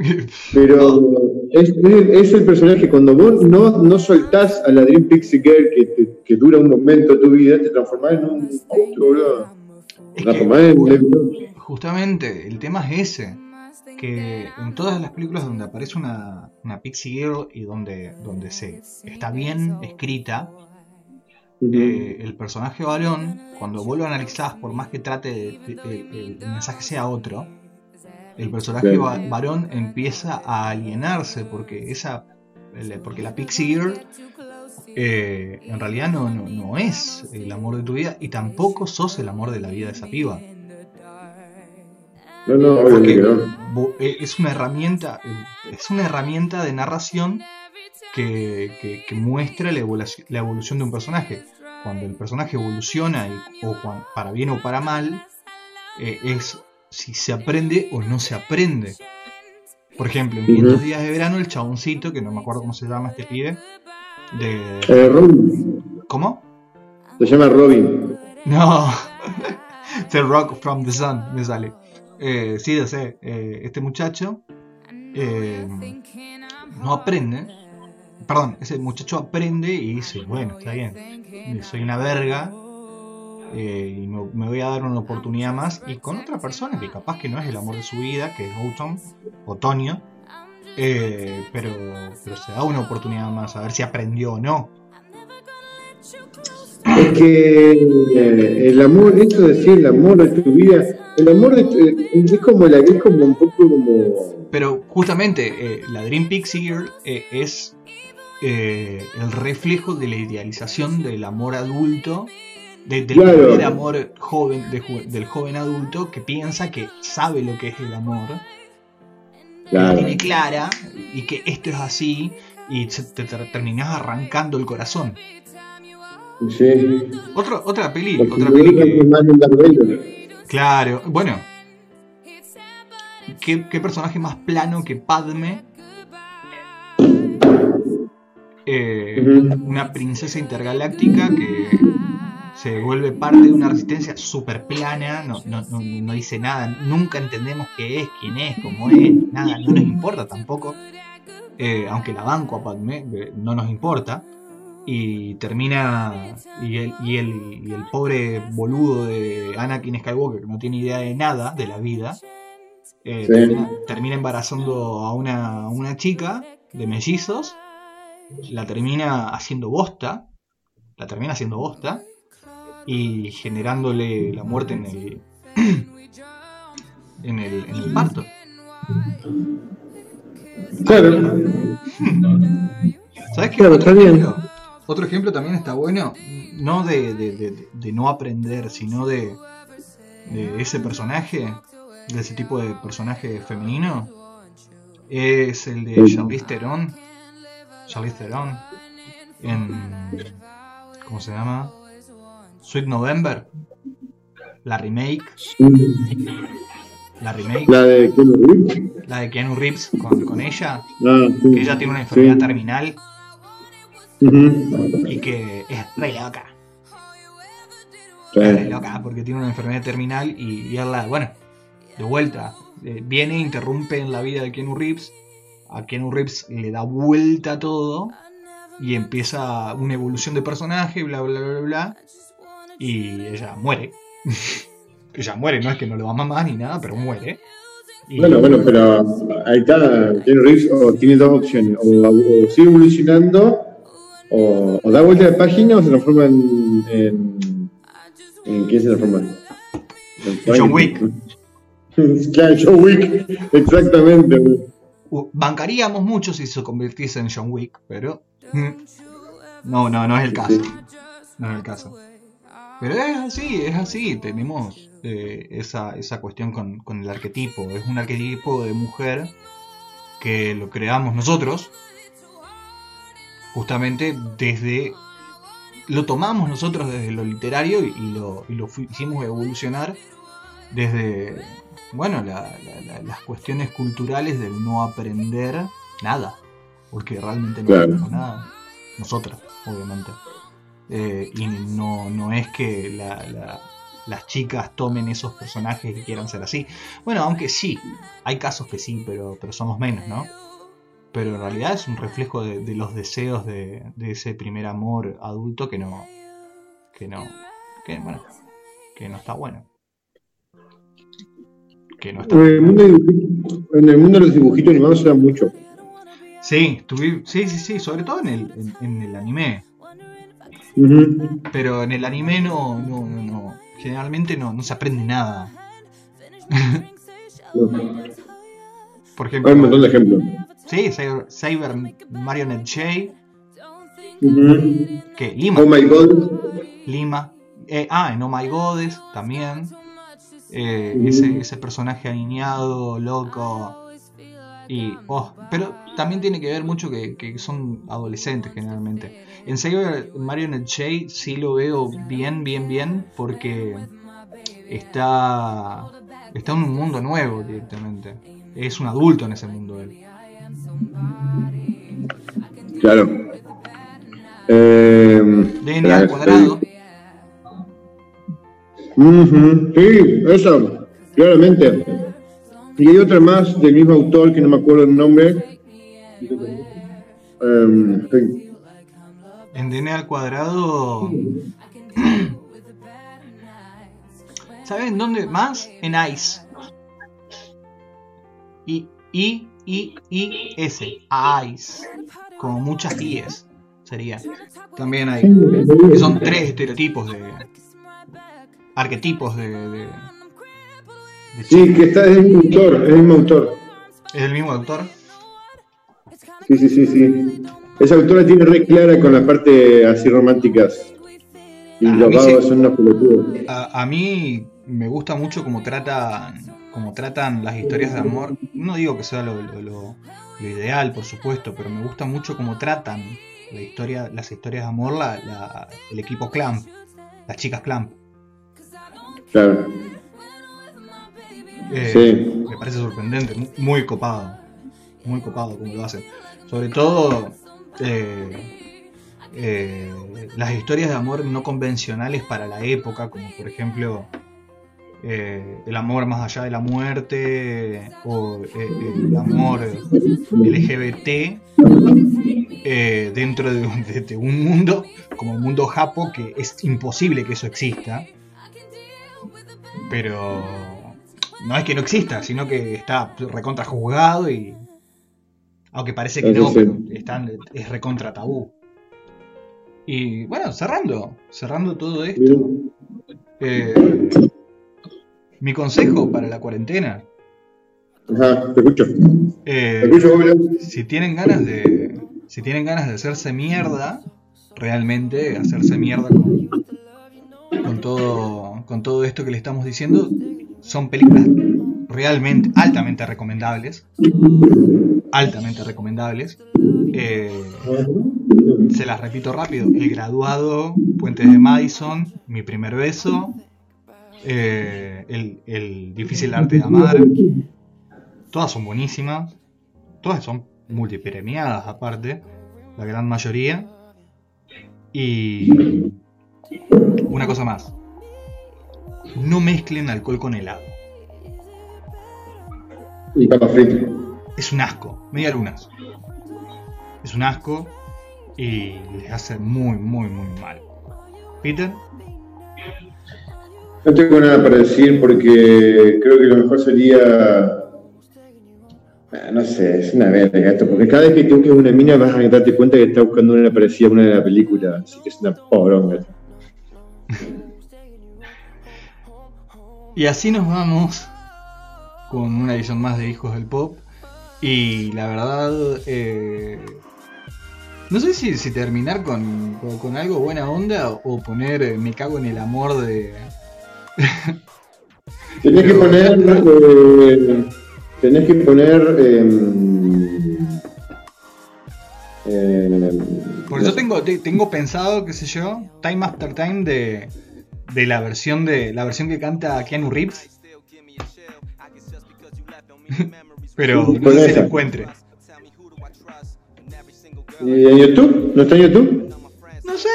<laughs> Pero es, el personaje, cuando vos no, no soltás a la Dream Pixie Girl que, te- que dura un momento de tu vida, te transformás en un monstruo, boludo. Transformás en Justamente, el tema es ese. Que en todas las películas donde aparece una, una Pixie Girl y donde, donde se está bien escrita, eh, el personaje varón, cuando vos lo analizás, por más que trate de, de- de- el mensaje sea otro, el personaje Claro. varón empieza a alienarse porque esa porque la Pixie Girl eh, en realidad no, no, no es el amor de tu vida y tampoco sos el amor de la vida de esa piba. No, no, Porque obviamente que no. eh, es una herramienta, eh, es una herramienta de narración que, que- que muestra la evolución, la evolución de un personaje. Cuando el personaje evoluciona, y- o para bien o para mal, eh, es si se aprende o no se aprende. Por ejemplo, en 500 Ujú. días de verano, el chaboncito, que no me acuerdo cómo se llama este pibe, de... Eh, Robin, ¿Cómo? se llama Robin. No, <laughs> The Rock from the Sun me sale. Eh, sí, ya sé, eh, este muchacho eh, no aprende. Perdón, ese muchacho aprende y dice, bueno, está bien, soy una verga, eh, y me, me voy a dar una oportunidad más y con otra persona que capaz que no es el amor de su vida, que es Autumn, Otoño, eh, pero, pero se da una oportunidad más a ver si aprendió o no. Es que eh, el amor, esto de decir el amor de tu vida, el amor de tu, eh, es como la es como un poco como Pero justamente eh, la Dream Pixie Girl eh, es eh, el reflejo de la idealización del amor adulto, de- del Claro. primer amor joven, de del joven adulto que piensa que sabe lo que es el amor, que la tiene clara y que esto es así y se- te, te terminás arrancando el corazón. Sí. Otro, otra peli, Porque otra peli que, claro, bueno, ¿qué, qué personaje más plano que Padme? Eh, una princesa intergaláctica que se vuelve parte de una resistencia súper plana, no, no, no, no dice nada, nunca entendemos qué es, quién es, cómo es, nada, no nos importa tampoco, Eh, aunque la banco a Padme, no nos importa, y termina, y el, y, el, y el pobre boludo de Anakin Skywalker, que no tiene idea de nada de la vida, eh, Sí. termina, termina embarazando a una, a una chica de mellizos, la termina haciendo bosta, la termina haciendo bosta y generándole la muerte en el en el, en el parto. Claro, ¿Sabes qué? Claro, está bien. Otro ejemplo también está bueno, no de, de- de- de no aprender, sino de, ese personaje, de ese tipo de personaje femenino, es el de Charlize Theron. Charlize Theron en. ¿Cómo se llama? Sweet November. La remake. La remake. la de Keanu Reeves. La de Keanu Reeves con, con ella. Ah, sí. Que ella tiene una enfermedad Sí. terminal Y que es re loca. Sí. Es re loca porque tiene una enfermedad terminal y, y él la, bueno, de vuelta, eh, viene e interrumpe en la vida de Keanu Reeves. A Keanu Reeves le da vuelta a todo y empieza una evolución de personaje, bla, bla, bla, bla. Y ella muere. <laughs> ella muere, no es que no lo va a mamar ni nada, pero muere. Y- Bueno, bueno, pero ahí está, Keanu Reeves o tiene dos opciones, o, o sigue evolucionando, o, o da vuelta de página o se transforma en... ¿En, en quién se transforma? John Wick. <laughs> claro, John Wick, exactamente. Bancaríamos mucho si se convirtiese en John Wick, pero. mm, No, no, no es el caso. No es el caso. Pero es así, es así. Tenemos eh, esa, esa cuestión con, con el arquetipo. Es un arquetipo de mujer que lo creamos nosotros. Justamente desde. Lo tomamos nosotros desde lo literario y, y lo, y lo hicimos evolucionar desde bueno, la- la- la- las cuestiones culturales del no aprender nada, porque realmente no Claro. aprendemos nada, nosotras, obviamente. Eh, y no, no es que la- la- las chicas tomen esos personajes y quieran ser así. Bueno, aunque sí, hay casos que sí, pero, pero somos menos, ¿no? Pero en realidad es un reflejo de, de los deseos de, de ese primer amor adulto que no, que no, que bueno, que no está bueno. Que no está En el mundo, en el mundo de los dibujitos animados se da mucho. Sí, tuvi- sí, sí, sí, sobre todo en el, en, en el anime. Pero en el anime no, no, no, no. Generalmente no, no se aprende nada. <laughs> Por ejemplo, Hay un montón de ejemplos. Sí, Cyber, Cyber Marionette J, Ujú. que Lima, Oh my god. Lima. Eh, ah, en Oh My Goddess también. Eh, ese, ese personaje alineado, loco. Y, oh, pero también tiene que ver mucho que, que son adolescentes generalmente. En Cyber Marionette J sí lo veo bien, bien, bien, porque está, está en un mundo nuevo directamente. Es un adulto en ese mundo él. Claro. Eh, DNA al cuadrado. Sí, eso, claramente. Y hay otra más del mismo autor que no me acuerdo el nombre. Em, sí. En DNA al cuadrado ¿Saben dónde más? En Ice. I, I, I, I, S. Ice. Como muchas IES sería. También hay. que son tres estereotipos de. Arquetipos de. de, de Sí, que está, es el mismo autor, es el mismo autor. ¿Es el mismo autor? Sí, sí, sí, sí. Esa autora tiene re clara con la parte así románticas. Y a los sí. vagos son unos pelotudos. A, a mí me gusta mucho cómo tratan, cómo tratan las historias de amor. No digo que sea lo, lo- lo- lo ideal, por supuesto, pero me gusta mucho cómo tratan la historia, las historias de amor la, la- el equipo Clamp, las chicas Clamp. Claro. Eh, Sí. Me parece sorprendente, mu- muy copado. Muy copado como lo hacen. Sobre todo eh, eh, las historias de amor no convencionales para la época, como por ejemplo eh, el amor más allá de la muerte o eh, el amor LGBT eh, dentro de, un- de- de un mundo como el mundo japo que es imposible que eso exista. Pero no es que no exista, sino que está recontra juzgado y. Aunque parece que no, pero están, es recontra tabú. Y bueno, cerrando, cerrando todo esto. eh, mi consejo para la cuarentena. Ajá, te escucho. eh, Te escucho, si tienen ganas de. Si tienen ganas de hacerse mierda, realmente hacerse mierda con, con todo. con todo esto que le estamos diciendo, son películas realmente altamente recomendables. Altamente recomendables. Eh, se las repito rápido. El graduado, Puentes de Madison, Mi primer beso, eh, el, el difícil arte de amar. Todas son buenísimas. Todas son multipremiadas aparte. La gran mayoría. Y una cosa más. No mezclen alcohol con helado. Y papa frita. Es un asco. Media lunas. Es un asco. Y les hace muy, muy, muy mal. Peter. No tengo nada para decir porque creo que lo mejor sería. Ah, No sé, es una verga esto, porque cada vez que toques una mina vas a darte cuenta que está buscando una parecida a una de la película, así que es una poronga. Y así nos vamos con una edición más de Hijos del Pop. Y la verdad, eh, no sé si, terminar con, con- con algo buena onda o poner eh, Me cago en el amor de... Tenés que poner. eh, tenés que poner. em, Porque yo tengo, te- tengo pensado, qué sé yo, Time After Time de, de la versión de la versión que canta Keanu Reeves. <laughs> Pero no ¿Cuál sé si lo encuentre. ¿Y en YouTube? ¿No está en YouTube? No sé,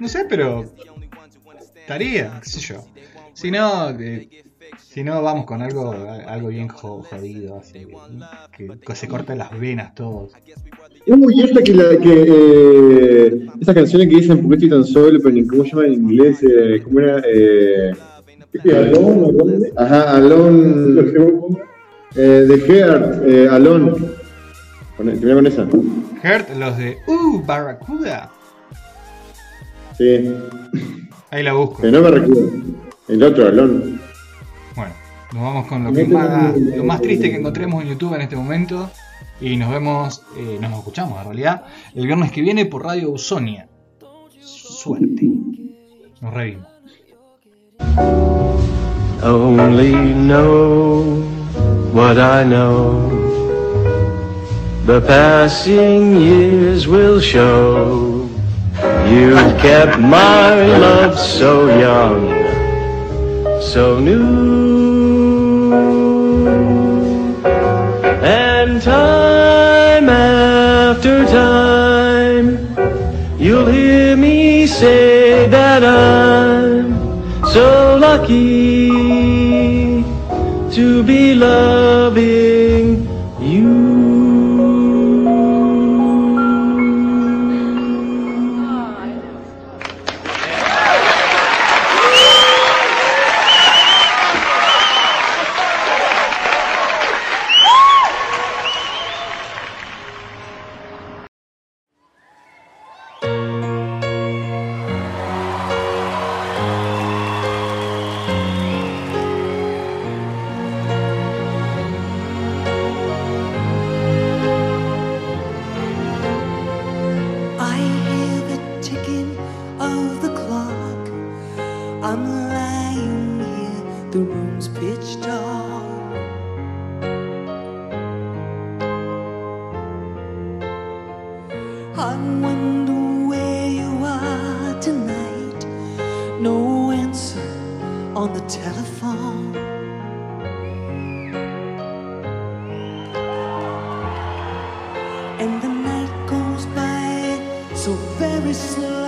no sé, pero estaría, qué sé yo. Si no, eh, si no vamos con algo, algo bien jo- jodido, así, que, que se corta las venas todos. Uy, y esta que la que eh, esas canciones que dicen porque estoy tan solo, pero ni cómo se llama en inglés, eh, ¿cómo era? Eh, Alone, ajá, Alone, eh, de Heart, eh, Alone. Termina con esa. Hurt, los de Uh, Barracuda. Sí, Ahí la busco. pero no me recuerdo. El otro, Alone. Bueno, nos vamos con lo que más, lo más triste que encontremos en YouTube en este momento. Y nos vemos, eh, no nos escuchamos en realidad, el viernes que viene por Radio Usonia. Suerte. Nos revimos. only know what I know. The passing years will show. You kept my love so young, so new. And time after time, you'll hear me say that I'm so lucky to be loving Christmas.